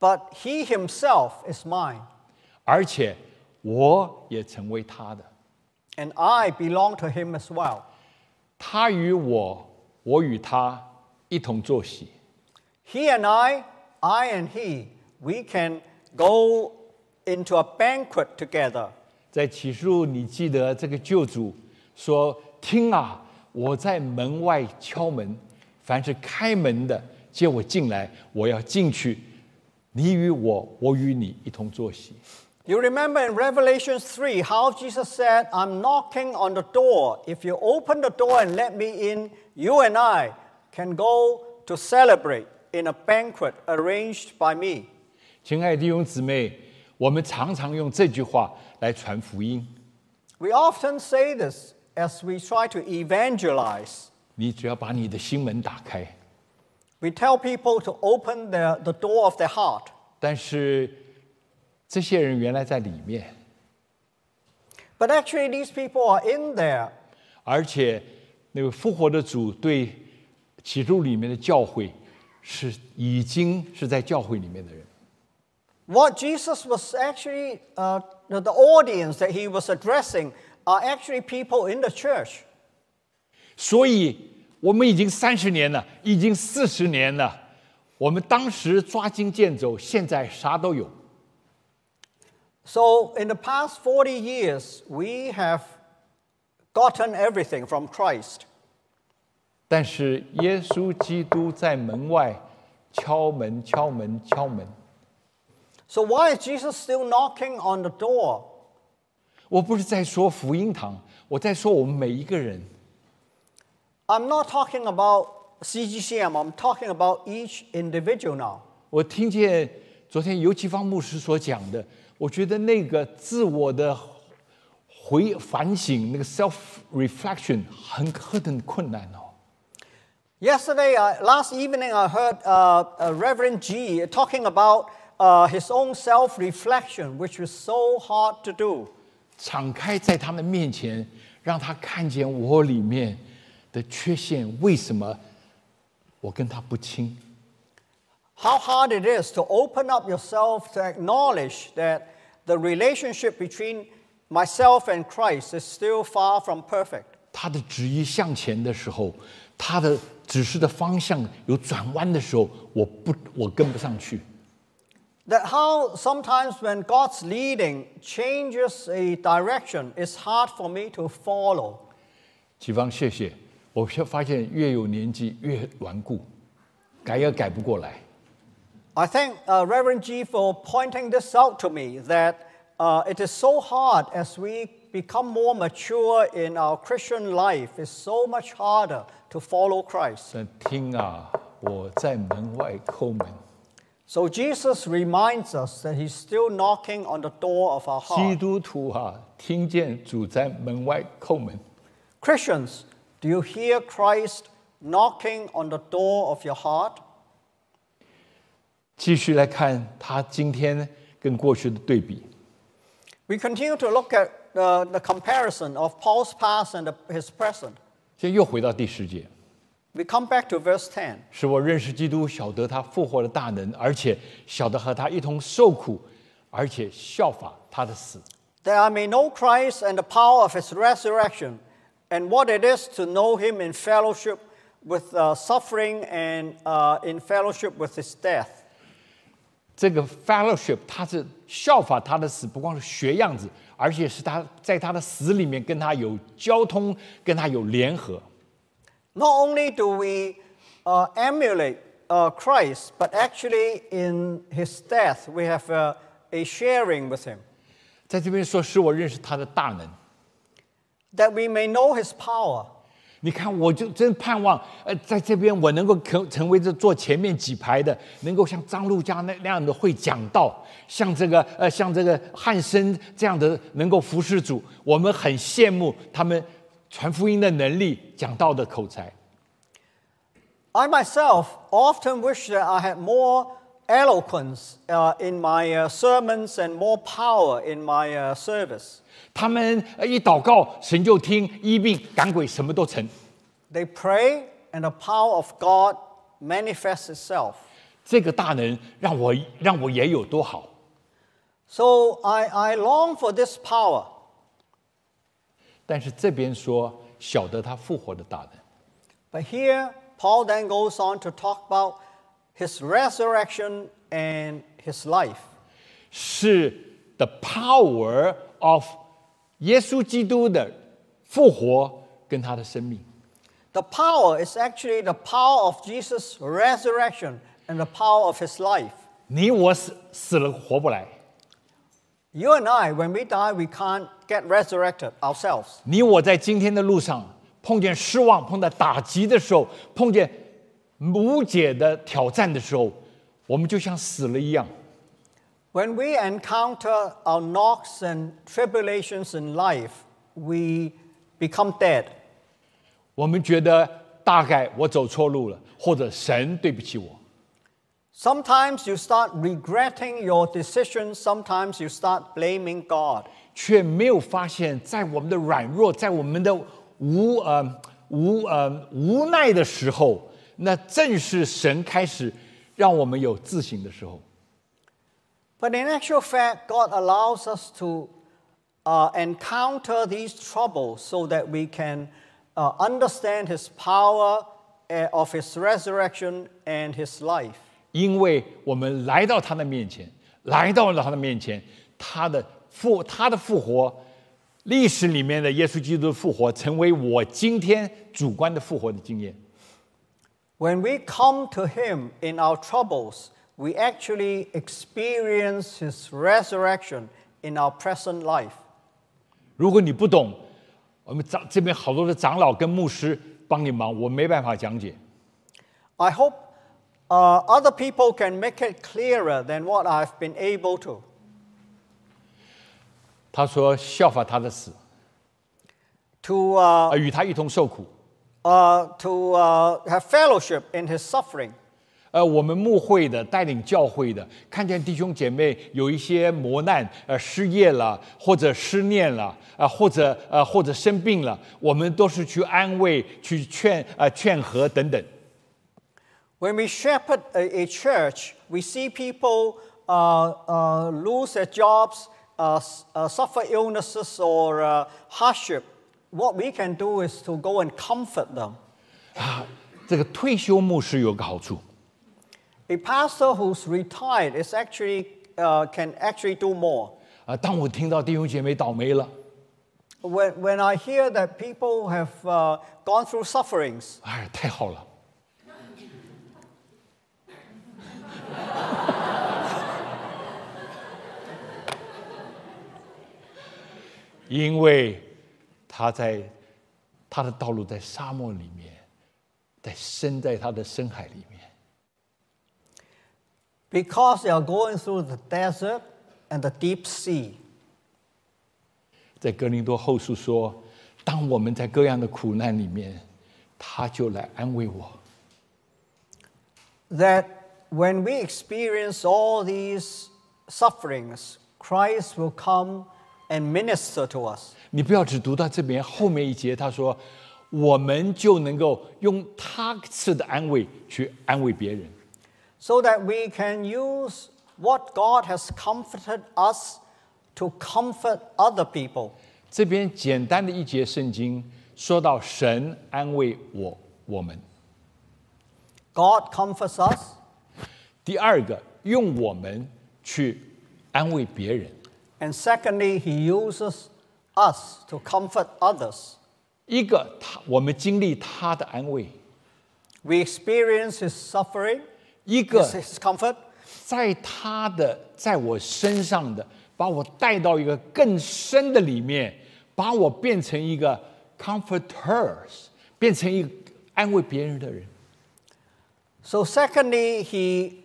but he himself is mine. 而且我也成为他的，And I belong to him as well. 他与我，我与他一同坐席。He and I, I and he, we can go into a banquet together. 在启示录，你记得这个救主说：“听啊，我在门外敲门，凡是开门的，接我进来，我要进去。你与我，我与你一同坐席。You remember in Revelation 3 how Jesus said, I'm knocking on the door. If you open the door and let me in, you and I can go to celebrate in a banquet arranged by me. ”亲爱的弟兄姊妹，我们常常用这句话来传福音。 We often say this as we try to evangelize. 你只要把你的心门打开， We tell people to open their, the door of their heart. 但是 这些人原来在里面，But actually, these people are in there. 而且那个复活的主对启示录里面的教会是已经是在教会里面的人。What Jesus was actually, uh, the, the audience that he was addressing are actually people in the church. 所以我们已经三十年了，已经四十年了。我们当时抓襟见肘，现在啥都有。So, in the past 40 years, we have gotten everything from Christ. 但是耶稣基督在门外敲门、敲门、敲门。 So, why is Jesus still knocking on the door? 我不是在说福音堂，我在说我们每一个人。 I'm not talking about CGCM, I'm talking about each individual now. 我听见昨天尤其芳牧师所讲的， 我觉得那个自我的回反省，那个 self reflection 很很困难哦。Yesterday, uh, last evening, I heard uh, uh, Reverend G talking about uh, his own self reflection, which was so hard to do. 敞开在他们面前，让他看见我里面的缺陷，为什么我跟他不亲？How hard it is to open up yourself to acknowledge that the relationship between myself and Christ is still far from perfect. 他的旨意向前的时候，他的指示的方向有转弯的时候，我不，我跟不上去。 That how sometimes when God's leading changes a direction, it's hard for me to follow. 启芳，谢谢。我却发现越有年纪越顽固，改也改不过来。 I thank uh, Reverend G for pointing this out to me that uh, it is so hard as we become more mature in our Christian life, it's so much harder to follow Christ. 但听啊，我在门外叩门， So Jesus reminds us that he's still knocking on the door of our 基 heart. 督徒啊，听见主在门外叩门。 Christians, do you hear Christ knocking on the door of your heart? 继续来看他今天跟过去的对比。 We continue to look at uh, the comparison of Paul's past and the- his present. 现在又回到第十节， We come back to verse 10. 使我认识基督，晓得他复活的大能，而且晓得和他一同受苦，而且效法他的死。 that I may know Christ and the power of his resurrection, and what it is to know him in fellowship with uh, suffering and uh, in fellowship with his death. 这个 fellowship，他是效法他的死，不光是学样子，而且是他在他的死里面跟他有交通，跟他有联合。Not only do we uh, emulate uh, Christ, but actually in his death, we have uh, a sharing with him, 在这边说，使我认识他的大能。that we may know his power. 你看，我就真盼望，呃，在这边我能够成成为这坐前面几排的，能够像张路家那那样的会讲道，像这个呃，像这个汉森这样的能够服侍主，我们很羡慕他们传福音的能力、讲道的口才。I myself often wish that I had more eloquence uh, in my uh, sermons and more power in my uh, service. 他们呃一祷告，神就听，医病赶鬼，什么都成。 They pray, and the power of God manifests itself. 这个大能让我让我也有多好。 So I, I long for this power. 但是这边说晓得他复活的大能， But here, Paul then goes on to talk about his resurrection and his life. 是 the power of 耶稣基督的复活跟他的生命。 The power is actually the power of Jesus' resurrection and the power of his life. 你我死死了活不来， You and I, when we die, we can't get resurrected ourselves. 你我在今天的路上碰见失望、碰到打击的时候，碰见无解的挑战的时候，我们就像死了一样。 When we encounter our knocks and tribulations in life, we become dead. 我们觉得大概我走错路了，或者神对不起我。 Sometimes you start regretting your decisions, sometimes you start blaming God. 却没有发现，在我们的软弱，在我们的无呃无呃无奈的时候， 那正是神开始让我们有自省的时候。 But in actual fact, God allows us to uh, encounter these troubles so that we can uh, understand His power uh, of His resurrection and His life. 因为我们来到他的面前，来到了他的面前，他的复他的复活，历史里面的耶稣基督的复活，成为我今天主观的复活的经验。 When we come to Him in our troubles, we actually experience His resurrection in our present life. 如果你不懂，我们长这边好多的长老跟牧师帮你忙，我没办法讲解。 I hope uh, other people can make it clearer than what I've been able to. 他说效法他的死， To, uh, 啊，与他一同受苦。 uh, to uh, have fellowship in His suffering. 呃，我们牧会的、带领教会的，看见弟兄姐妹有一些磨难，呃，失业了，或者失念了，啊、或者呃，或者生病了，我们都是去安慰、去劝、呃，劝和等等。When we shepherd a, a church, we see people uh, uh, lose their jobs, uh, uh, suffer illnesses or uh, hardship. What we can do is to go and comfort them. 啊这个退休牧师有个好处，A pastor who's retired is actually uh, can actually do more. 啊、当我听到弟兄姐妹倒霉了， When, when I hear that people have uh, gone through sufferings, 哎，太好了。因为他在他的道路在沙漠里面，在深在他的深海里面， because they are going through the desert and the deep sea. 在哥林多后书说，当我们在各样的苦难里面，他就来安慰我。 that when we experience all these sufferings, Christ will come and minister to us. 你不要只读到这边后面一节，他说，我们就能够用他赐的安慰去安慰别人。 So that we can use what God has comforted us to comfort other people. 这边简单的一节圣经说到神安慰我我们。 God comforts us, 第二个，用我们去安慰别人。 and secondly, He uses us to comfort others. 一个，他我们经历他的安慰； We experience His suffering, 一个 His, his comfort, 在他的在我身上的，把我带到一个更深的里面，把我变成一个 comforters，变成一个安慰别人的人。 So, secondly, he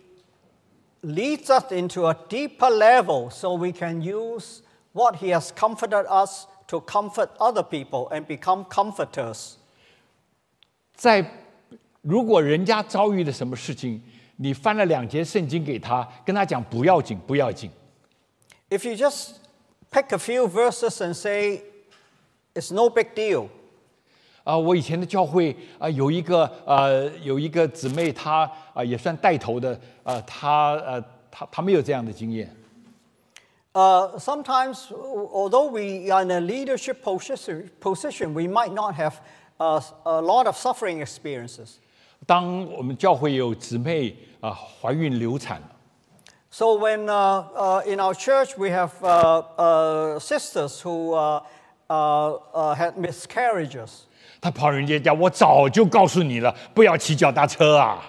leads us into a deeper level so we can use what he has comforted us to comfort other people and become comforters. 在如果人家遭遇了什么事情， 你翻了两节圣经给他，跟他讲不要紧，不要紧。If you just pick a few verses and say, it's no big deal, 啊、我以前的教会啊、有一个呃有一个姊妹，她啊、也算带头的，呃，她呃她她没有这样的经验。uh, sometimes, although we are in a leadership position, position we might not have uh, a lot of suffering experiences. 当我们教会有姊妹啊、怀孕流产了， So when uh, uh, in our church we have uh, uh, sisters who uh, uh, uh, had miscarriages, 她跑人家家，我早就告诉你了，不要骑脚踏车啊！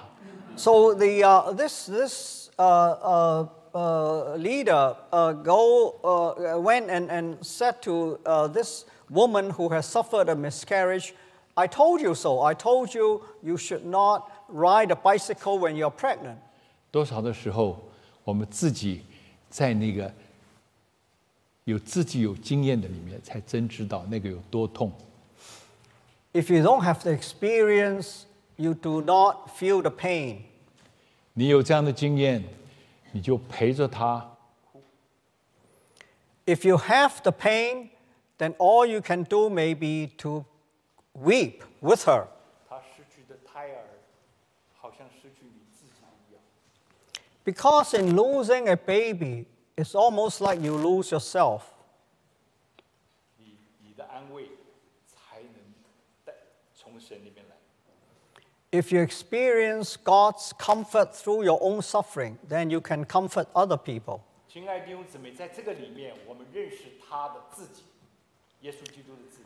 so the uh, this this uh, uh, uh, leader uh, go uh, went and, and said to uh, this woman who has suffered a miscarriage, "I told you so. I told you you should not ride a bicycle when you're pregnant." 多少的时候，我们自己在那个有自己有经验的里面，才真知道那个有多痛。 If you don't have the experience, you do not feel the pain. 你有这样的经验，你就陪着他， If you have the pain, then all you can do may be to weep with her. 他失去的胎儿， 好像失去你自己一样。 Because in losing a baby, it's almost like you lose yourself. 你你的安慰才能带从神那边来。 If you experience God's comfort through your own suffering, then you can comfort other people. 亲爱的弟兄姊妹，在这个里面，我们认识他的自己，耶稣基督的自己。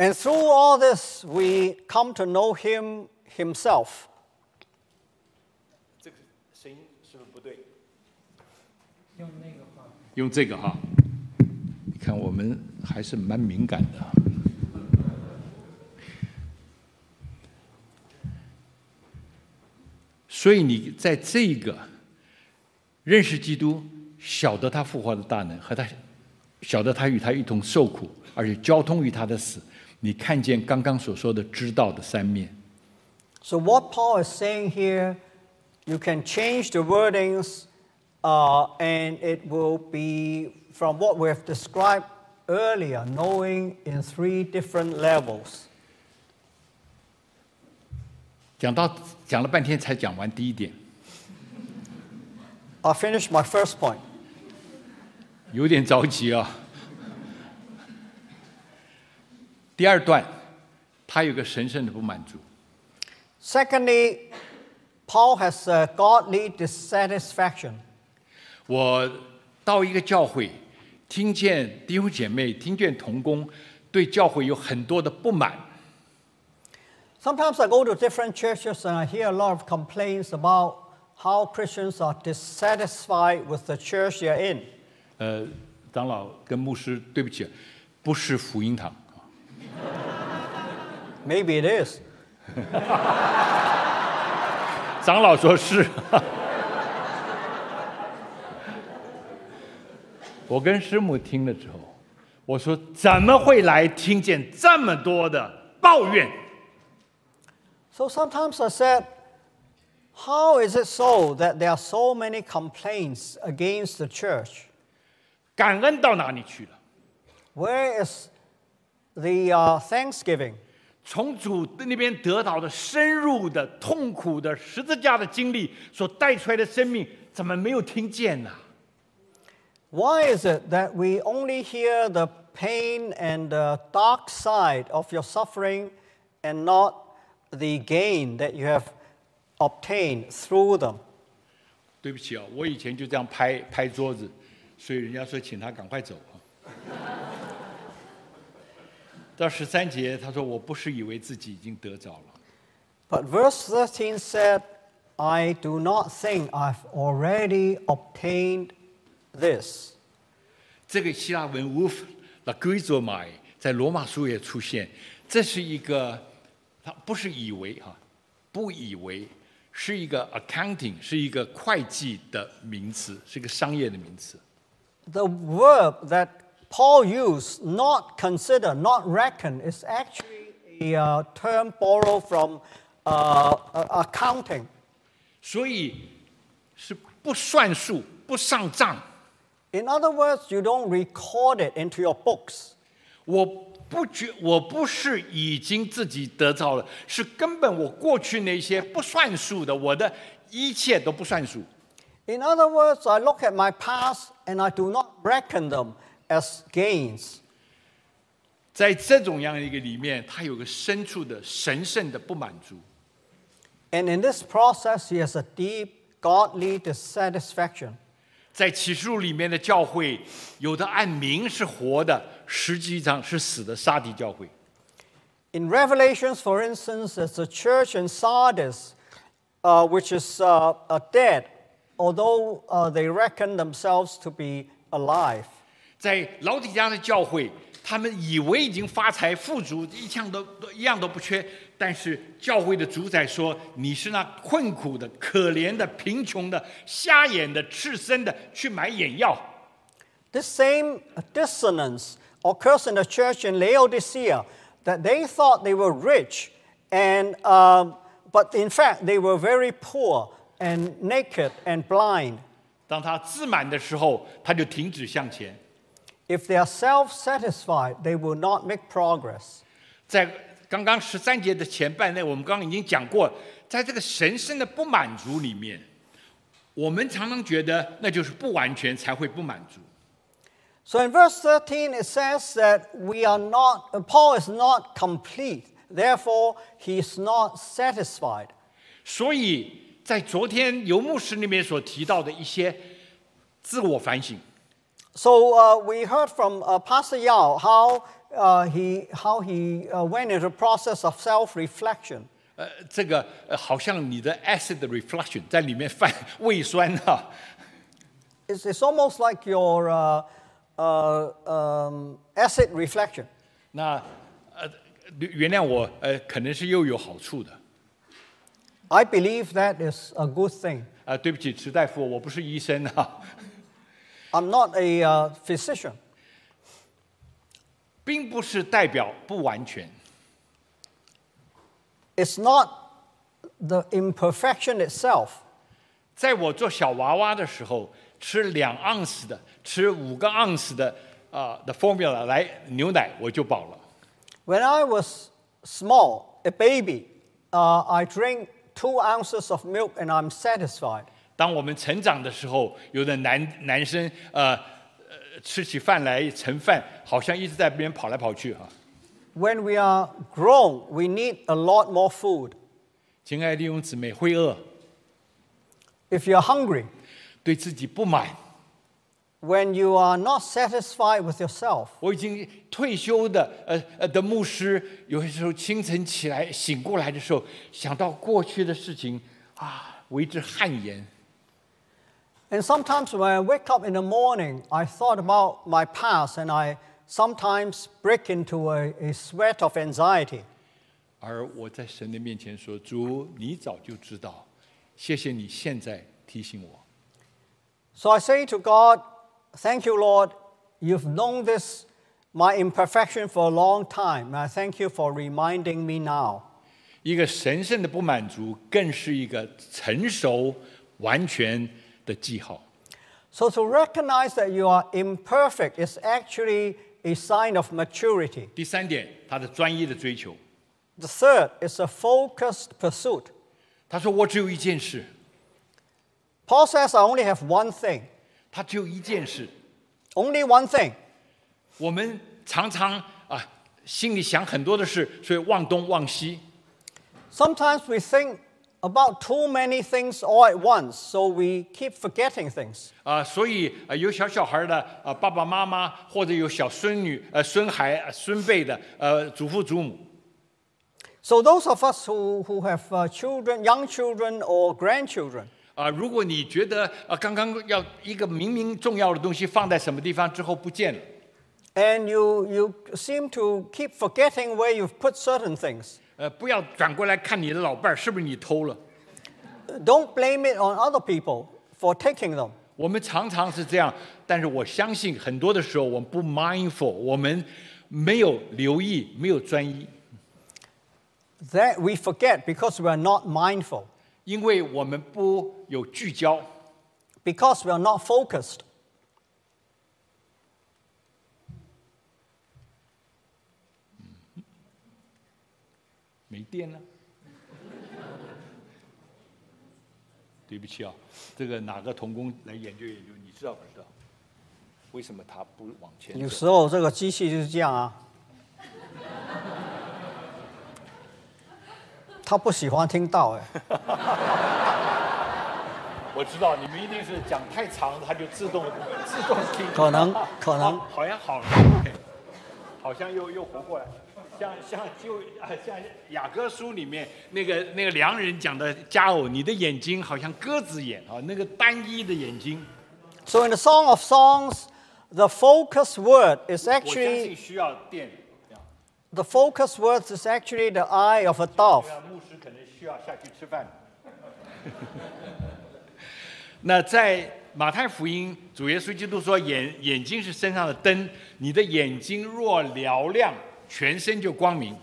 And through all this, we come to know Him Himself. 这个声音是不是不对？用那个话。用这个哈，你看我们还是蛮敏感的。所以你在这个认识基督，晓得他复活的大能，和他晓得他与他一同受苦，而且交通于他的死，你看见刚刚所说的知道的三面。 So, what Paul is saying here, you can change the wordings, uh, and it will be from what we have described earlier, knowing in three different levels. 讲到讲了半天才讲完第一点， I'll finish my first point. 有点着急啊。 第二段，他有个神圣的不满足。Secondly, Paul has a godly dissatisfaction. 我到一个教会，听见弟兄姐妹、听见同工对教会有很多的不满，Sometimes I go to different churches and I hear a lot of complaints about how Christians are dissatisfied with the church they're in. 呃，长老跟牧师，对不起，不是福音堂。Maybe it is. 长老说是。我跟师母听了之后，我说怎么会来听见这么多的抱怨？ So sometimes I said, how is it so that there are so many complaints against the church? 感恩到哪里去了？ Where is the uh, thanksgiving? 从主那边得到的深入的、痛苦的十字架的经历所带出来的生命，怎么没有听见呢？Why is it that we only hear the pain and the dark side of your suffering and not the gain that you have obtained through them? 对不起啊，我以前就这样拍拍桌子，所以人家说请他赶快走啊。到十三节，他说：“我不是以为自己已经得着了，But verse 13 said, I do not think I've already obtained this. 这个希腊文 wolf la g r i z o m a 在罗马书也出现，这是一个，他不是以为哈，不以为，是一个 accounting，是一个会计的名词，是一个商业的名词。The verb that Paul used, not consider, not reckon, is actually a uh, term borrowed from uh, a- accounting. 所以是不算数、不上账。 In other words, you don't record it into your books. 我不觉，我不是已经自己得着了，是根本我过去那些不算数的，我的一切都不算数。 In other words, I look at my past and I do not reckon them as gains. 在这种样的一个里面，他有个深处的神圣的不满足。 And in this process, he has a deep godly dissatisfaction. 在启示录里面的教会，有的按名是活的，实际上是死的沙迪教会。 In Revelations, for instance, there's a church in Sardis, uh, which is uh, uh, dead, although uh, they reckon themselves to be alive. 在老底家的教会，他们以为已经发财富足，一项都都一样都不缺，但是教会的主宰说：“你是那困苦的、可怜的、贫穷的、瞎眼的、赤身的，去买眼药。 This same dissonance occurs in the church in Laodicea, that they thought they were rich, and, um, but in fact, they were very poor and naked and blind. ”当他自满的时候，他就停止向前。 If they are self satisfied, they will not make progress. 在刚刚十三节的前半内，我们刚刚已经讲过，在这个神圣的不满足里面，我们常常觉得那就是不完全才会不满足。So in verse 13, it says that we are not, uh, Paul is not complete, therefore, he is not satisfied. 所以在昨天游牧师那边所提到的一些自我反省，So uh, we heard from uh, Pastor Yao how uh, he, how he went into a process of self-reflection. 呃，这个呃，好像你的 it's almost like your uh, uh, um, acid reflux. 那呃，原谅我，呃，可能是又有好处的。I believe that is a good thing. I'm not a uh, physician. 并不是代表不完全。 It's not the imperfection itself. 在我做小娃娃的时候，吃两盎司的，吃五个盎司的啊、的 formula 来牛奶我就饱了。 When I was small, a baby, uh, I drink two ounces of milk and I'm satisfied. 当我们成长的时候，有的男男生呃呃吃起饭来盛饭，好像一直在边跑来跑去哈、When we are grown, we need a lot more food. 亲爱的弟兄姊妹，会饿，If you're hungry, 对自己不满。when you are not satisfied with yourself, 我已经退休的呃呃的牧师，有些时候清晨起来醒过来的时候，想到过去的事情啊，为之汗颜。and sometimes when I wake up in the morning, I thought about my past and I sometimes break into a, a sweat of anxiety. 而我在神的面前说：“主，你早就知道，谢谢你现在提醒我。 So I say to God, Thank you, Lord. You've known this, my imperfection, for a long time. And I thank you for reminding me now. 一个神圣的不满足，更是一个成熟完全 的记号。 So to recognize that you are imperfect is actually a sign of maturity. 第三点，他的专一的追求。 The third is a focused pursuit. 他说：“我只有一件事， Paul says, I only have one thing. 他只有一件事。 Only one thing. 我们常常啊，心里想很多的事，所以忘东忘西。 Sometimes we think about too many things all at once, so we keep forgetting things. 啊，所以呃有小小孩的啊爸爸妈妈，或者有小孙女、呃孙孩、呃孙辈的呃祖父祖母， So those of us who, who have uh, children, young children or grandchildren, 啊，如果你觉得啊刚刚要一个明明重要的东西放在什么地方之后不见了， and you, you seem to keep forgetting where you've put certain things, 呃，不要转过来看你的老伴儿是不是你偷了。 don't blame it on other people for taking them. 我们常常是这样，但是我相信很多的时候我们不 mindful，我们没有留意，没有专一， That we forget because we are not mindful, 因为我们不有聚焦。 because we are not focused. 没电了。对不起啊，这个哪个童工来研究研究，你知道不知道？为什么他不往前？有时候这个机器就是这样啊。他不喜欢听到哎，我知道你们一定是讲太长，他就自动自动听。可能可能好好像好了好像又又活过来，像像就啊像雅歌书里面那个那个良人讲的佳偶，你的眼睛好像鸽子眼啊，那个单一的眼睛，So in the Song of Songs, the focus word is actually 信需要电。the focus word is actually the eye of a dove. 牧师可能需要下去吃饭。那在马太福音，主耶稣基督说眼眼睛是身上的灯，你的眼睛若嘹亮，全身就光明。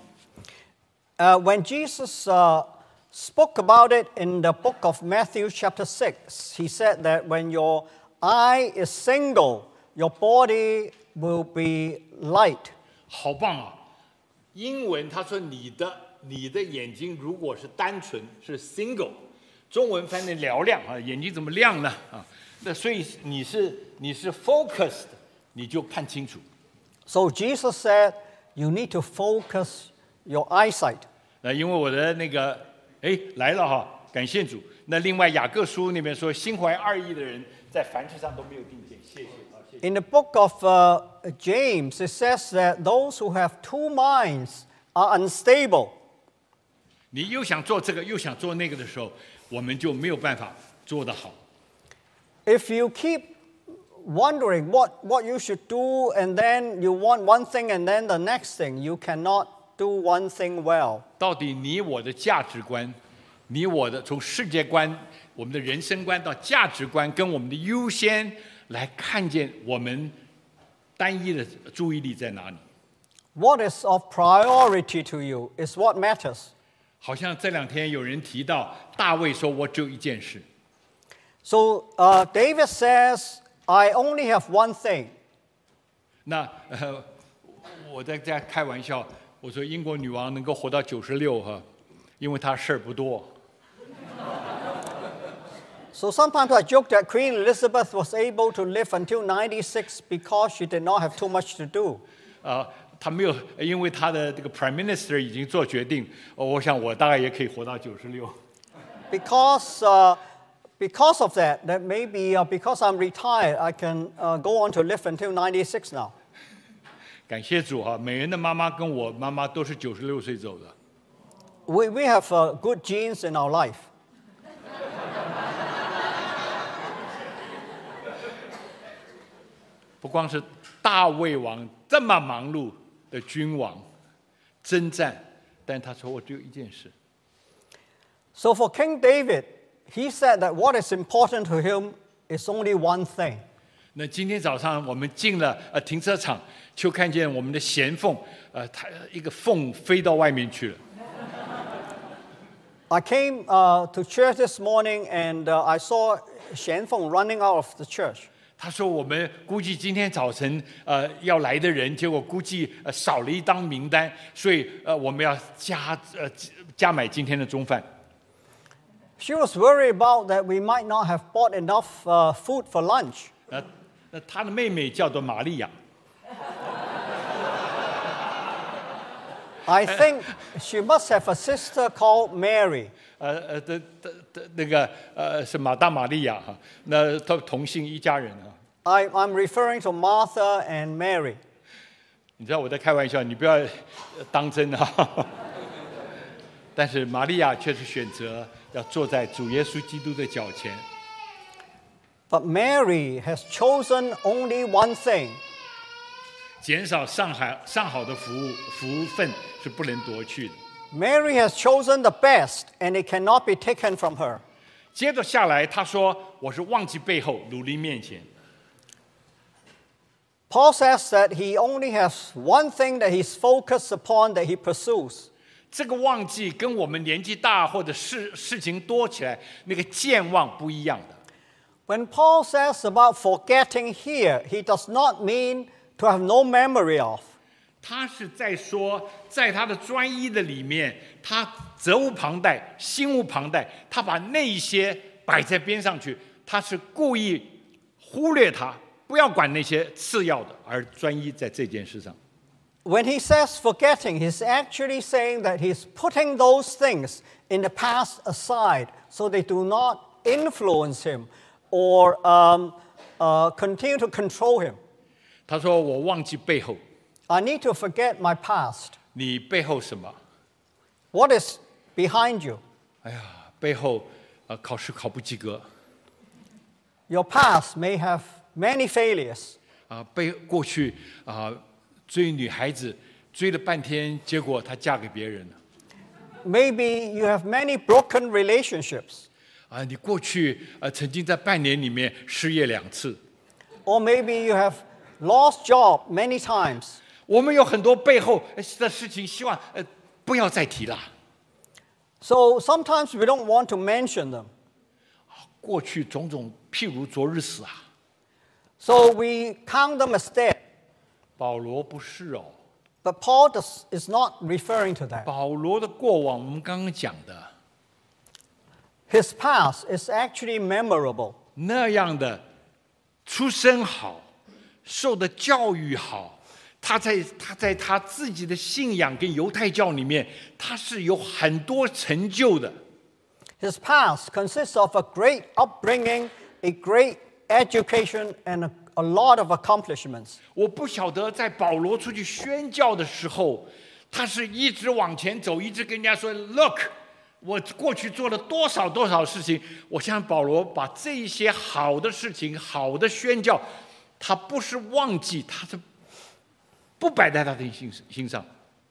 Uh, when Jesus uh, spoke about it in the book of Matthew, chapter 6, he said that when your eye is single, your body will be light. 好棒啊！英文他说你的你的眼睛如果是单纯是 single，中文翻译嘹亮啊，眼睛怎么亮呢啊？那所以你是你是 focused，你就看清楚。So Jesus said, you need to focus your eyesight. 那因为我的那个哎来了哈，感谢主。那另外雅各书那边说，心怀二意的人在凡事上都没有定见。谢谢啊，谢谢。 In the book of uh, James, it says that those who have two minds are unstable. 你又想做这个，又想做那个的时候，我们就没有办法做得好。 If you keep wondering what, what you should do, and then you want one thing and then the next thing, you cannot do one thing well. 到底你我的价值观，你我的从世界观、我们的人生观到价值观，跟我们的优先来看见我们单一的注意力在哪里。 What is of priority to you is what matters. 好像这两天有人提到大卫说：“我只有一件事。 So uh, David says, I only have one thing. ”那呃，我在在开玩笑，我说英国女王能够活到九十六哈，因为她事儿不多。 So sometimes I joke that Queen Elizabeth was able to live until 96 because she did not have too much to do. 啊，他没有，因为他的这个 Prime Minister 已经做决定，哦我想我大概也可以活到九十六。 Because, uh, because of that, that maybe uh, because I'm retired, I can uh, go on to live until 96 now. 感谢主哈，美人的妈妈跟我妈妈都是九十六岁走的。 We, we have uh, good genes in our life. 不光是大卫王这么忙碌的君王征战，但他说我只有一件事， So for King David, he said that what is important to him is only one thing. 那今天早上我们进了呃停车场，就看见我们的贤凤，呃，它一个凤飞到外面去了。 I came uh, to church this morning and uh, I saw Shen Feng running out of the church. 他说我们估计今天早晨呃要来的人，结果估计呃少了一张名单，所以呃我们要加呃加买今天的中饭。 She was worried about that we might not have bought enough uh, food for lunch. 那那他的妹妹叫做玛利亚， I think she must have a sister called Mary. 呃呃的的的那个呃是马大玛利亚哈，那他同姓一家人啊。 I, I'm referring to Martha and Mary. 你知道我在开玩笑，你不要呃当真啊。但是玛利亚却是选择 要坐在主耶稣基督的脚前。But Mary has chosen only one thing 减少上海上好的服务福分是不能夺去的。Mary has chosen the best, and it cannot be taken from her. 接着下来，他说：“我是忘记背后，努力面前。Paul says that he only has one thing that he's focused upon that he pursues. ”这个忘记跟我们年纪大或者事事情多起来那个健忘不一样的。When Paul says about forgetting here, he does not mean to have no memory of. 他是在说，在他的专一的里面，他责无旁贷、心无旁贷，他把那一些摆在边上去，他是故意忽略他，不要管那些次要的，而专一在这件事上。When he says forgetting, he's actually saying that he's putting those things in the past aside so they do not influence him or um, uh, continue to control him. 他说：“我忘记背后， I need to forget my past. 你背后什么？ What is behind you? 哎呀，背后呃考试考不及格 Your past may have many failures. 啊，背过去啊 追女孩子追了半天，结果她嫁给别人了。” Maybe you have many broken relationships. 啊，你过去呃曾经在半年里面失业两次，Or maybe you have lost job many times. 我们有很多背后呃的事情，希望呃不要再提了。So sometimes we don't want to mention them. 过去种种，譬如昨日死啊，So we count them as dead. 保罗不是哦， But Paul does, is not referring to that. 保罗的过往，我们刚刚讲的 His past is actually memorable. 那样的出身好，受的教育好，他在他在他自己的信仰跟犹太教里面，他是有很多成就的。 His past consists of a great upbringing, a great education, and a, a lot of accomplishments. 我不晓得在保罗出去宣教的时候，他是一直往前走，一直跟人家说：“Look，我过去做了多少多少事情。”我相信保罗把这一些好的事情、好的宣教，他不是忘记，他是不摆在他的心心上。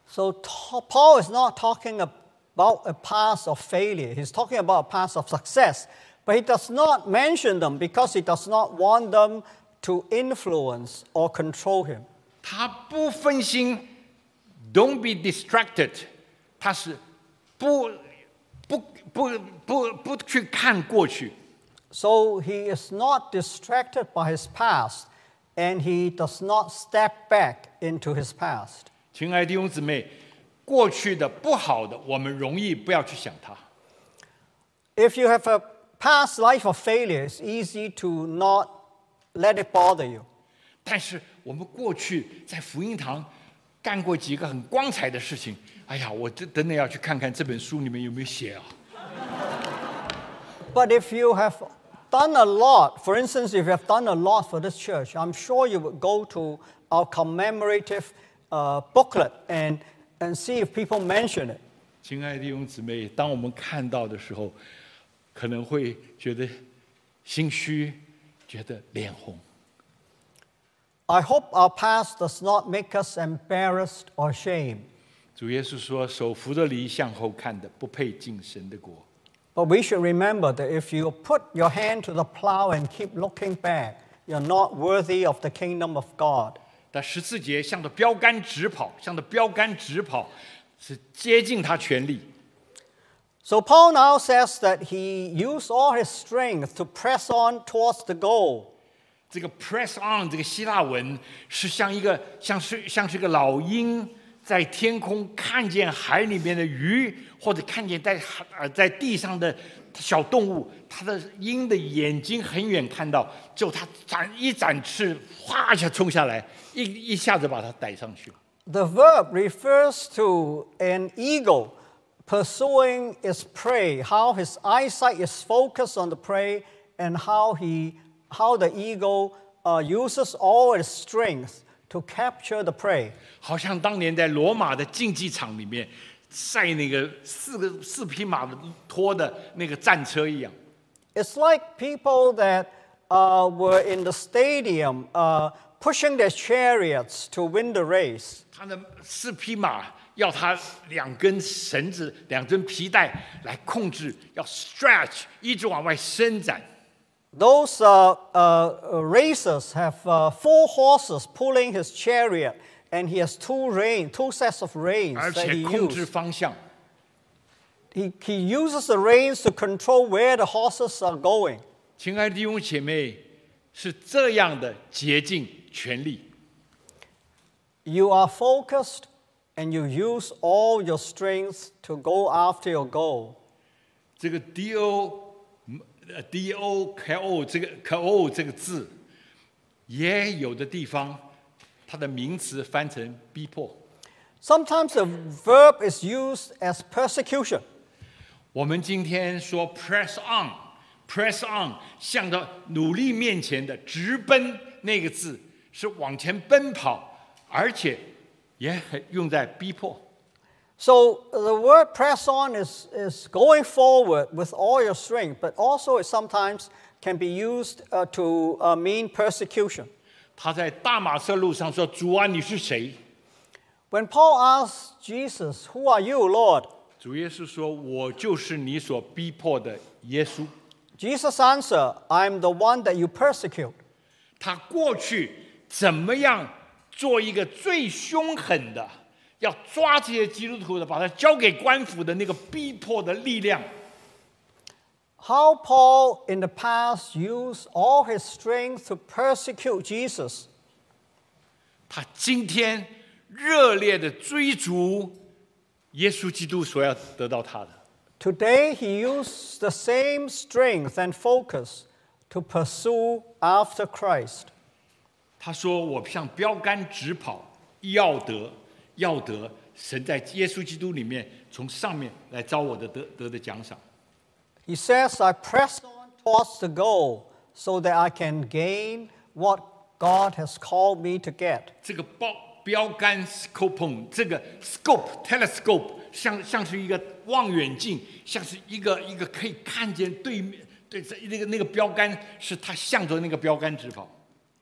So ta- Paul is not talking about a past of failure. He's talking about a past of success. But he does not mention them because he does not want them to influence or control him. 他不分心，Don't be distracted，他是不不不不不去看过去。 So he is not distracted by his past and he does not step back into his past. 亲爱的弟兄姊妹，过去的不好的，我们容易不要去想它。 If you have a past life of failure, it's easy to not let it bother you. 但是我们过去在福音堂干过几个很光彩的事情，哎呀，我这等等要去看看这本书里面有没有写啊。 But if you have done a lot, for instance, if you have done a lot for this church, I'm sure you would go to our commemorative uh, booklet and, and see if people mention it. 亲爱的弟兄姊妹，当我们看到的时候，可能会觉得心虚， 觉得脸红。I hope our past does not make us embarrassed or ashamed. 主耶稣说：“手扶着犁向后看的，不配进神的国。But we should remember that if you put your hand to the plow and keep looking back, you're not worthy of the kingdom of God. ”但十四节向着标杆直跑，向着标杆直跑，是接近他权力。So Paul now says that he used all his strength to press on towards the goal. 这个 press on 这个希腊文是像一个像是像是一个老鹰在天空看见海里面的鱼，或者看见在海呃在地上的小动物，它的鹰的眼睛很远看到，就它展一展翅，哗一下冲下来，一一下子把它逮上去了。The verb refers to an eagle pursuing its prey, how his eyesight is focused on the prey, and how, he, how the eagle uh, uses all its strength to capture the prey. 好像当年在罗马的竞技场里面赛那个四个四匹马的拖的那个战车一样。 It's like people that uh, were in the stadium uh, pushing their chariots to win the race. 他的四匹马 要他两根绳子、两根皮带来控制，要 stretch，一直往外伸展。Those uh, uh, racers have uh, four horses pulling his chariot, and he has two rein, two sets of reins 而 that 且 he 控制 uses. 方向。He, he uses the reins to control where the horses are going. 亲爱的弟兄姐妹，是这样的竭尽全力。You are focused, and you use all your strength to go after your goal. 这个 D O 呃 D O K O 这个 K O 这个字，也有的地方它的名词翻成逼迫。 Sometimes the verb is used as persecution. 我们今天说 press on，press on，向着努力面前的直奔那个字是往前奔跑，而且 也很用在逼迫。 So the word press on is, is going forward with all your strength, but also it sometimes can be used uh, to uh, mean persecution. 他在大马色路上说：“主啊，你是谁 When Paul asks Jesus, Who are you, Lord? 主耶稣说：“我就是你所逼迫的耶稣。 Jesus answered, I'm the one that you persecute. ”他过去怎么样 做一个最凶狠的，要抓这些基督徒的，把他交给官府的那个逼迫的力量，How Paul in the past used all his strength to persecute Jesus. 他今天热烈的追逐耶稣基督所要得到他的。Today, he used the same strength and focus to pursue after Christ. 他说：“我向标杆直跑，要得，要得神在耶稣基督里面从上面来招我的得得的奖赏。He says, I press on towards the goal so that I can gain what God has called me to get. 这个标标杆 scope，这个 scope telescope 像像是一个望远镜，像是一个一个可以看见对面对这那个那个标杆是他向着那个标杆直跑。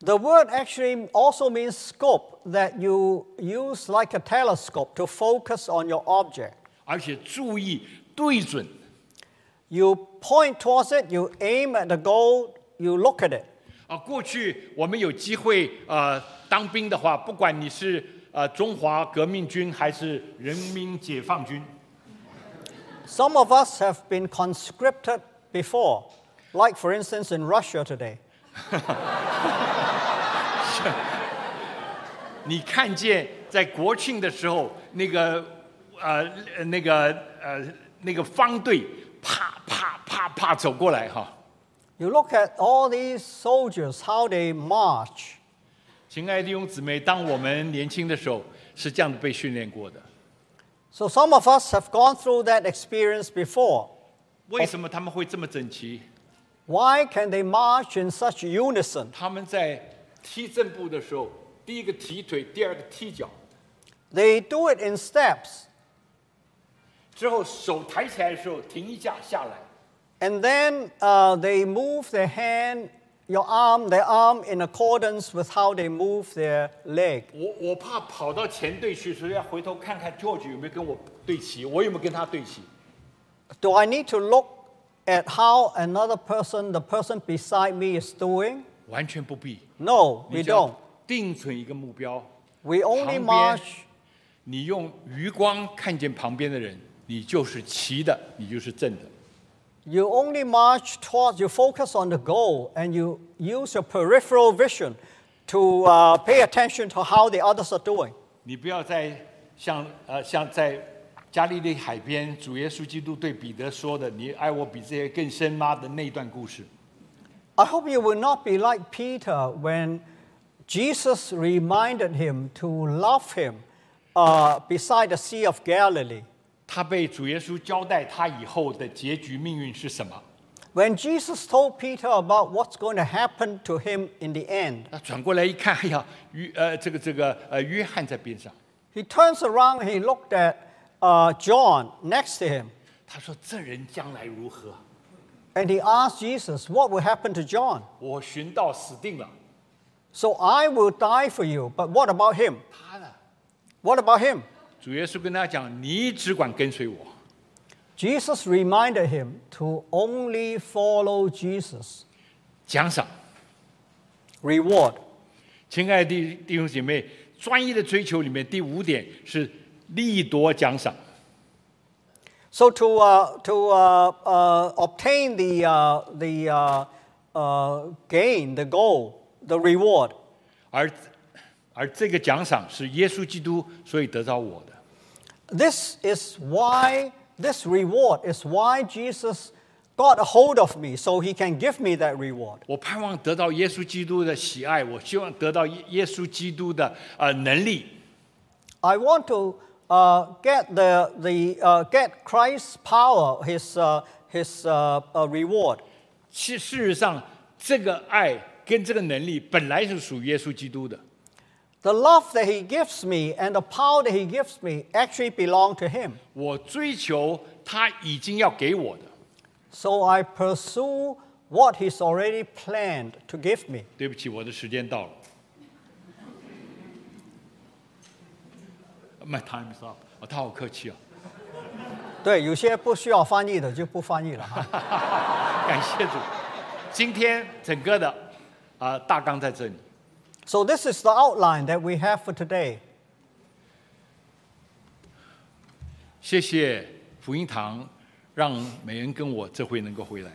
The word actually also means scope, that you use like a telescope to focus on your object. 而且注意对准。 You point towards it, you aim at the goal, you look at it. 啊，过去我们有机会呃当兵的话，不管你是呃中华革命军还是人民解放军， Some of us have been conscripted before, like for instance in Russia today. 你看见在国庆的时候，那个呃呃那个呃那个方队啪啪啪啪走过来哈。You look at all these soldiers, how they march. 亲爱的弟兄姊妹，当我们年轻的时候是这样子被训练过的。So some of us have gone through that experience before. 为什么他们会这么整齐？Why can they march in such unison? 他们在踢正步的时候，第一个踢腿，第二个踢脚， They do it in steps. 之后手抬起来的时候停一下下来。 And then uh, they move their hand, your arm, their arm in accordance with how they move their leg. 我我怕跑到前队去，所以要回头看看 George 有没有跟我对齐，我有没有跟他对齐。 Do I need to look at how another person, the person beside me, is doing? 完全不必，No, we don't. 定存一个目标，We only march 你用余光看见旁边的人，你就是齐的，你就是正的。You only march towards, you focus on the goal, and you use your peripheral vision to uh, pay attention to how the others are doing. 你不要再像呃像在加利利海边，主耶稣基督对彼得说的“你爱我比这些更深吗”的那一段故事。I hope you will not be like Peter when Jesus reminded him to love him uh, beside the Sea of Galilee. 他被主耶稣交代他以后的结局命运是什么？ When Jesus told Peter about what's going to happen to him in the end, 他转过来一看，哎呀，约呃这个这个呃约翰在边上， he turns around and he looked at uh, John next to him 他说：“这人将来如何？ and he asked Jesus, What will happen to John? 我寻到死定了。 So I will die for you, but what about him? 他呢？ What about him? 主耶稣跟他讲：你只管跟随我。 Jesus reminded him to only follow Jesus. 奖赏， Reward. 亲爱的弟弟兄姐妹，专一的追求里面第五点是利夺奖赏。 So to, uh, to uh, uh, obtain the, uh, the uh, uh, gain, the goal, the reward, 而而这个奖赏是耶稣基督所以得到我的。 this is why, this reward is why Jesus got a hold of me so he can give me that reward. 我盼望得到耶稣基督的喜爱，我希望得到耶耶稣基督的呃能力。 I want to uh, get, the, the, uh, get Christ's power, his, uh, his uh, uh, reward. 其事实上，这个爱跟这个能力本来是属于耶稣基督的。 The love that he gives me and the power that he gives me actually belong to him. 我追求他已经要给我的。 So I pursue what he's already planned to give me. 对不起，我的时间到了。 My time is up。哦，他好客气哦，对，有些不需要翻译的就不翻译了哈。感谢主。今天整个的啊、大纲在这里。So this is the outline that we have for today. 谢谢福音堂，让美恩跟我这回能够回来。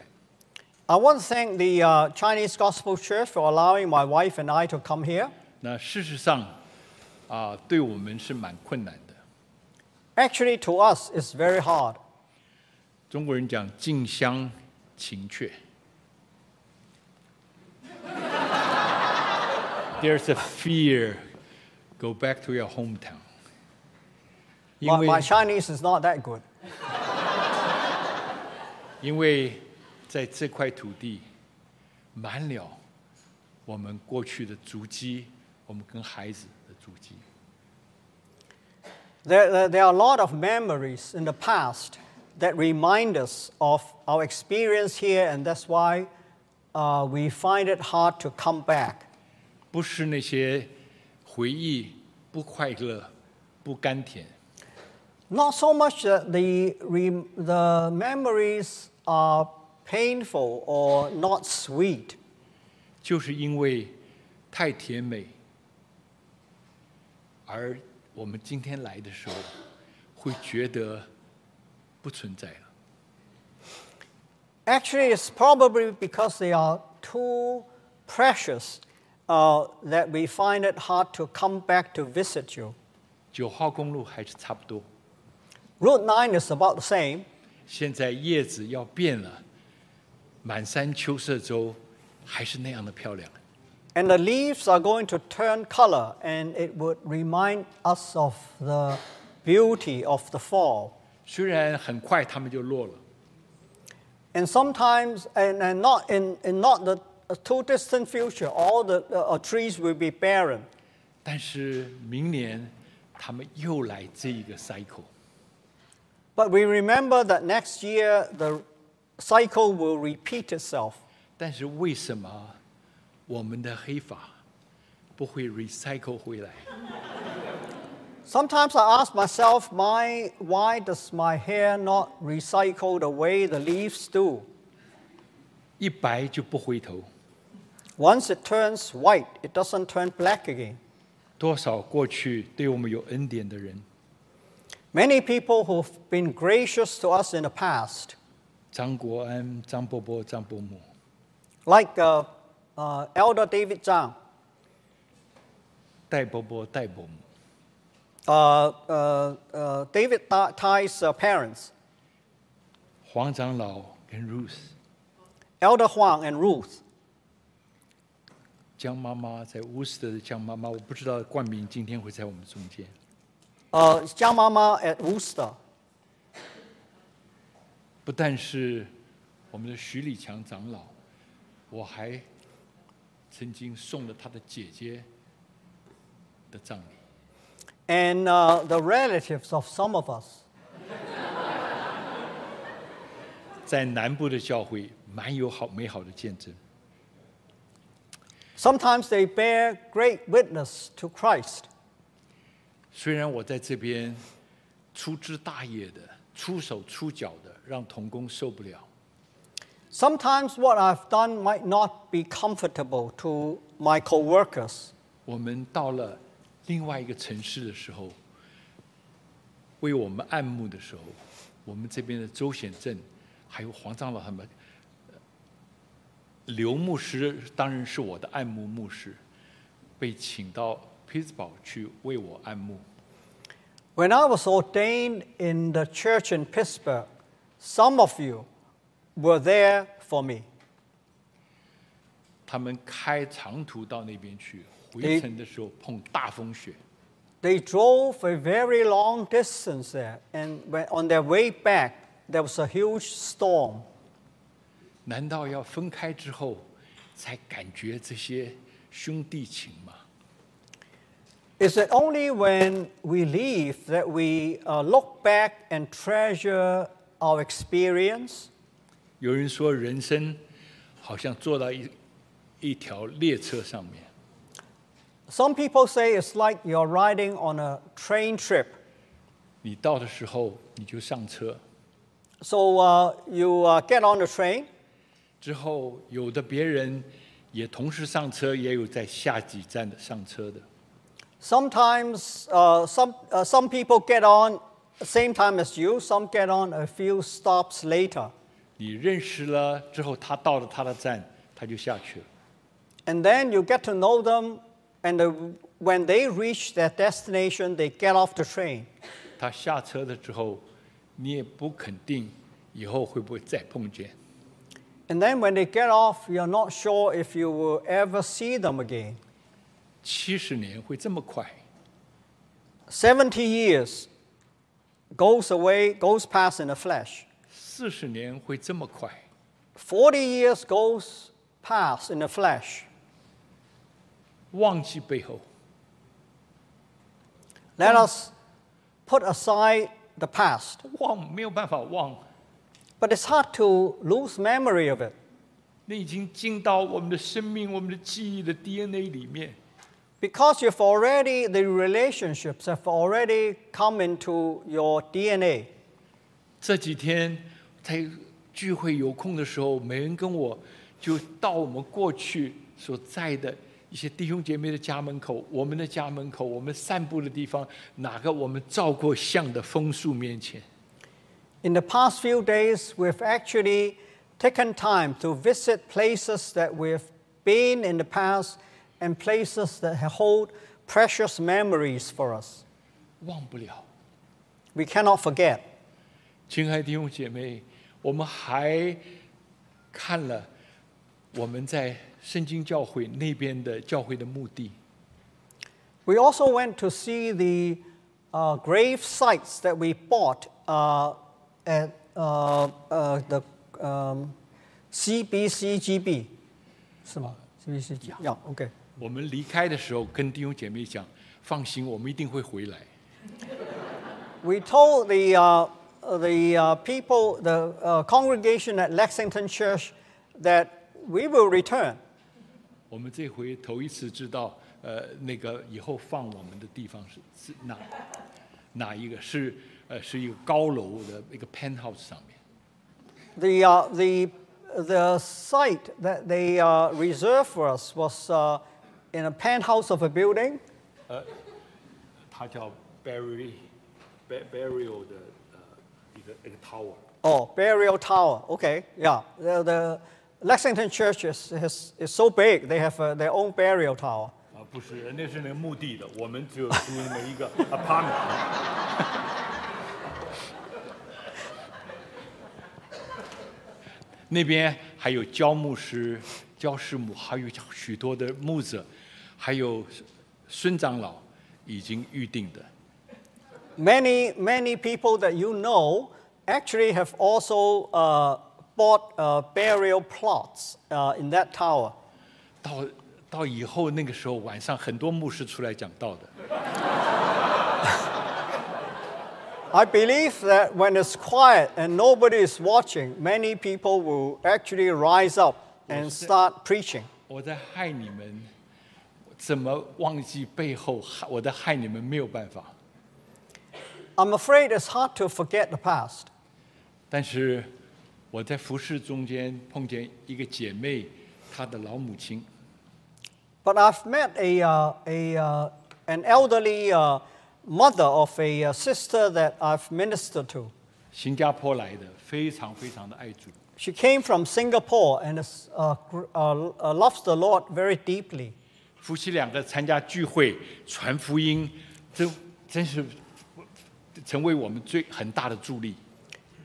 I want to thank the uh, Chinese Gospel Church for allowing my wife and I to come here. 那事实上，啊，对我们是蛮困难的。Actually, to us, it's very hard. 中国人讲近乡情怯。There's a fear. Go back to your hometown. 因 My, Chinese is not that good. 因为在这块土地满了我们过去的足迹，我们跟孩子。There, there, there are a lot of memories in the past that remind us of our experience here, and that's why uh, we find it hard to come back. 不是那些回忆不快乐、不甘甜， Not so much that the, re, the memories are painful or not sweet, 就是因为太甜美， 而我们今天来的时候，会觉得不存在了。 Actually, it's probably because they are too precious uh, that we find it hard to come back to visit you. 九号公路还是差不多， Route 9 is about the same. 现在叶子要变了，满山秋色州还是那样的漂亮。 And the leaves are going to turn color, and it would remind us of the beauty of the fall. 虽然很快它们就落了， And sometimes, and, and not in, in not the too distant future, all the uh, trees will be barren. 但是明年它们又来这一个 cycle。 But we remember that next year the cycle will repeat itself. 但是为什么 我们的黑发不会 recycle 回来？ Sometimes I ask myself, my, why does my hair not recycle the way the leaves do? 一白就不回头， Once it turns white, it doesn't turn black again. 多少过去对我们有恩典的人， Many people who've been gracious to us in the past, 张国安、张伯伯、张伯母， like uh, uh, Elder David Zhang, 戴伯伯、戴伯母，uh, uh, uh, David Tai's uh, parents, 黄长老跟 Ruth，Elder Huang and Ruth, 江妈妈在乌斯特的江妈妈，我不知道冠名今天会在我们中间。uh, Jiang Mama at Worcester, 不但是我们的徐礼强长老，我还曾经送了他的姐姐的葬礼。and uh, the relatives of some of us. 在南部的教会蛮有好美好的见证。Sometimes they bear great witness to Christ. 虽然我在这边粗枝大叶的、出手出脚的，让童工受不了，Sometimes what I've done might not be comfortable to my coworkers. 我们到了另外一个城市的时候，为我们按牧的时候，我们这边的周显正还有黄长老他们，呃刘牧师当然是我的按牧牧师，被请到匹兹堡去为我按牧。 When I was ordained in the church in Pittsburgh, some of you were there for me. 他们开长途到那边去，回诶程的时候碰大风雪， They drove a very long distance there, and when, on their way back, there was a huge storm. 难道要分开之后才感觉这些兄弟情吗？ Is it only when we leave that we uh, look back and treasure our experience? 有人说人生好像坐到一一条列车上面，Some people say it's like you're riding on a train trip. 你到的时候你就上车，So uh, you uh, get on the train, 之后有的别人也同时上车，也有在下几站的上车的。Sometimes uh, some, uh, some people get on the same time as you, some get on a few stops later. 你认识了之后，他到了他的站，他就下去了。 And then you get to know them And the, when they reach their destination, they get off the train. 他下车了之后，你也不肯定以后会不会再碰见。 And then when they get off, you're not sure if you will ever see them again. 七十年会这么快？ 70 years goes away, goes past in a flash. 四十年会这么快？ 40 years goes past in a flash. 忘记背后， Let us put aside the past. 忘没有办法忘， But it's hard to lose memory of it 那已经进到我们的生命、我们的记忆的 DNA 里面。 because you've already, the relationships have already come into your DNA. 这几天 在聚会有空的时候，每人跟我就到我们过去所在的一些弟兄姐妹的家门口，我们的家门口，我们散步的地方，哪个我们照过相的枫树面前，In the past few days, we've actually taken time to visit places that we've been in the past and places that hold precious memories for us. 忘不了。We cannot forget. 亲爱的弟兄姐妹，我们还看了我们在圣经教会那边的教会的墓地。We also went to see the uh, grave sites that we bought uh, at uh, uh, the um, CBCGB. 是吗？CBCG. Yeah, okay. 我们离开的时候，跟弟兄姐妹讲：放心，我们一定会回来。We told the, uh, the uh, people, the uh, congregation at Lexington Church, that we will return. 我们这回头一次知道，呃，那个以后放我们的地方是是哪哪一个？是呃，是一个高楼的一个 penthouse 上面。 The, uh, the, the site that they uh, reserved for us was uh, in a penthouse of a building. 它叫 Barry Ba- Burial 的 呃一个一个 tower。 Oh, burial tower. Okay, yeah. The, the Lexington Church is, is, is so big, they have uh, their own burial tower. 啊，不是，那是那个墓地的，我们只有租那么一个 apartment。那边还有焦牧师、焦师母，还有许多的牧者，还有孙长老已经预定的。 Many, many people that you know actually have also uh, bought uh, burial plots uh, in that tower. 到到以后那个时候晚上，很多牧师出来讲道的。 I believe that when it's quiet and nobody is watching, many people will actually rise up and start preaching. 我在害你们，怎么忘记背后？我在害你们没有办法。 I'm afraid it's hard to forget the past. 但是我在服饰中间碰见一个姐妹，她的老母亲，But I've met a, uh, a, uh, an elderly uh, mother of a uh, sister that I've ministered to. 新加坡来的，非常非常的爱主。She came from Singapore and is, uh, uh, uh, loves the Lord very deeply. 夫妻两个参加聚会传福音，这真是成为我们最很大的助力。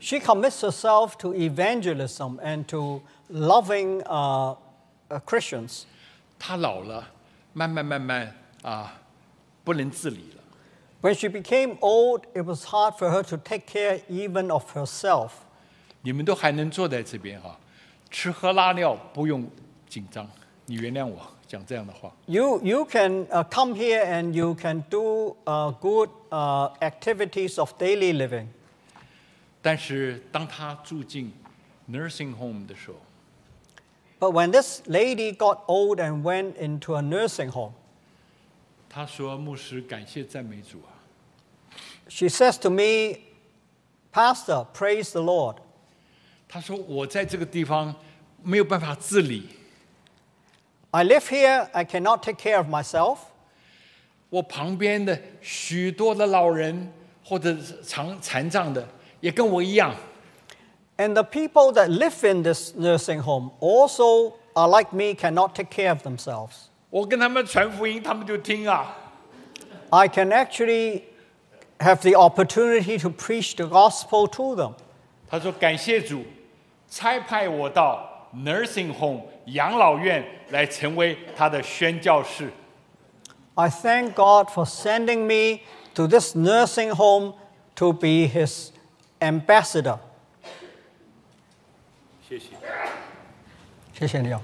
She commits herself to evangelism and to loving uh, uh, Christians. 她老了，慢慢慢慢啊，不能自理了。 When she became old, it was hard for her to take care even of herself. 你们都还能坐在这边哈、吃喝拉尿不用紧张。你原谅我讲这样的话。 You, you can uh, come here and you can do uh, good uh, activities of daily living. 但是当她住进 nursing home 的时候， But when this lady got old and went into a nursing home, 她说：“牧师，感谢赞美主啊！ she says to me, Pastor, praise the Lord. 她说我在这个地方没有办法自理， I live here, I cannot take care of myself. 我旁边的许多的老人或者是残残障的， 也跟我一样， And the people that live in this nursing home also are like me, cannot take care of themselves. 我跟他们传福音，他们就听啊。 I can actually have the opportunity to preach the gospel to them. 他说：“感谢主，差派我到 nursing home 养老院来成为他的宣教士。 I thank God for sending me to this nursing home to be his ambassador. 谢谢。谢谢你哦。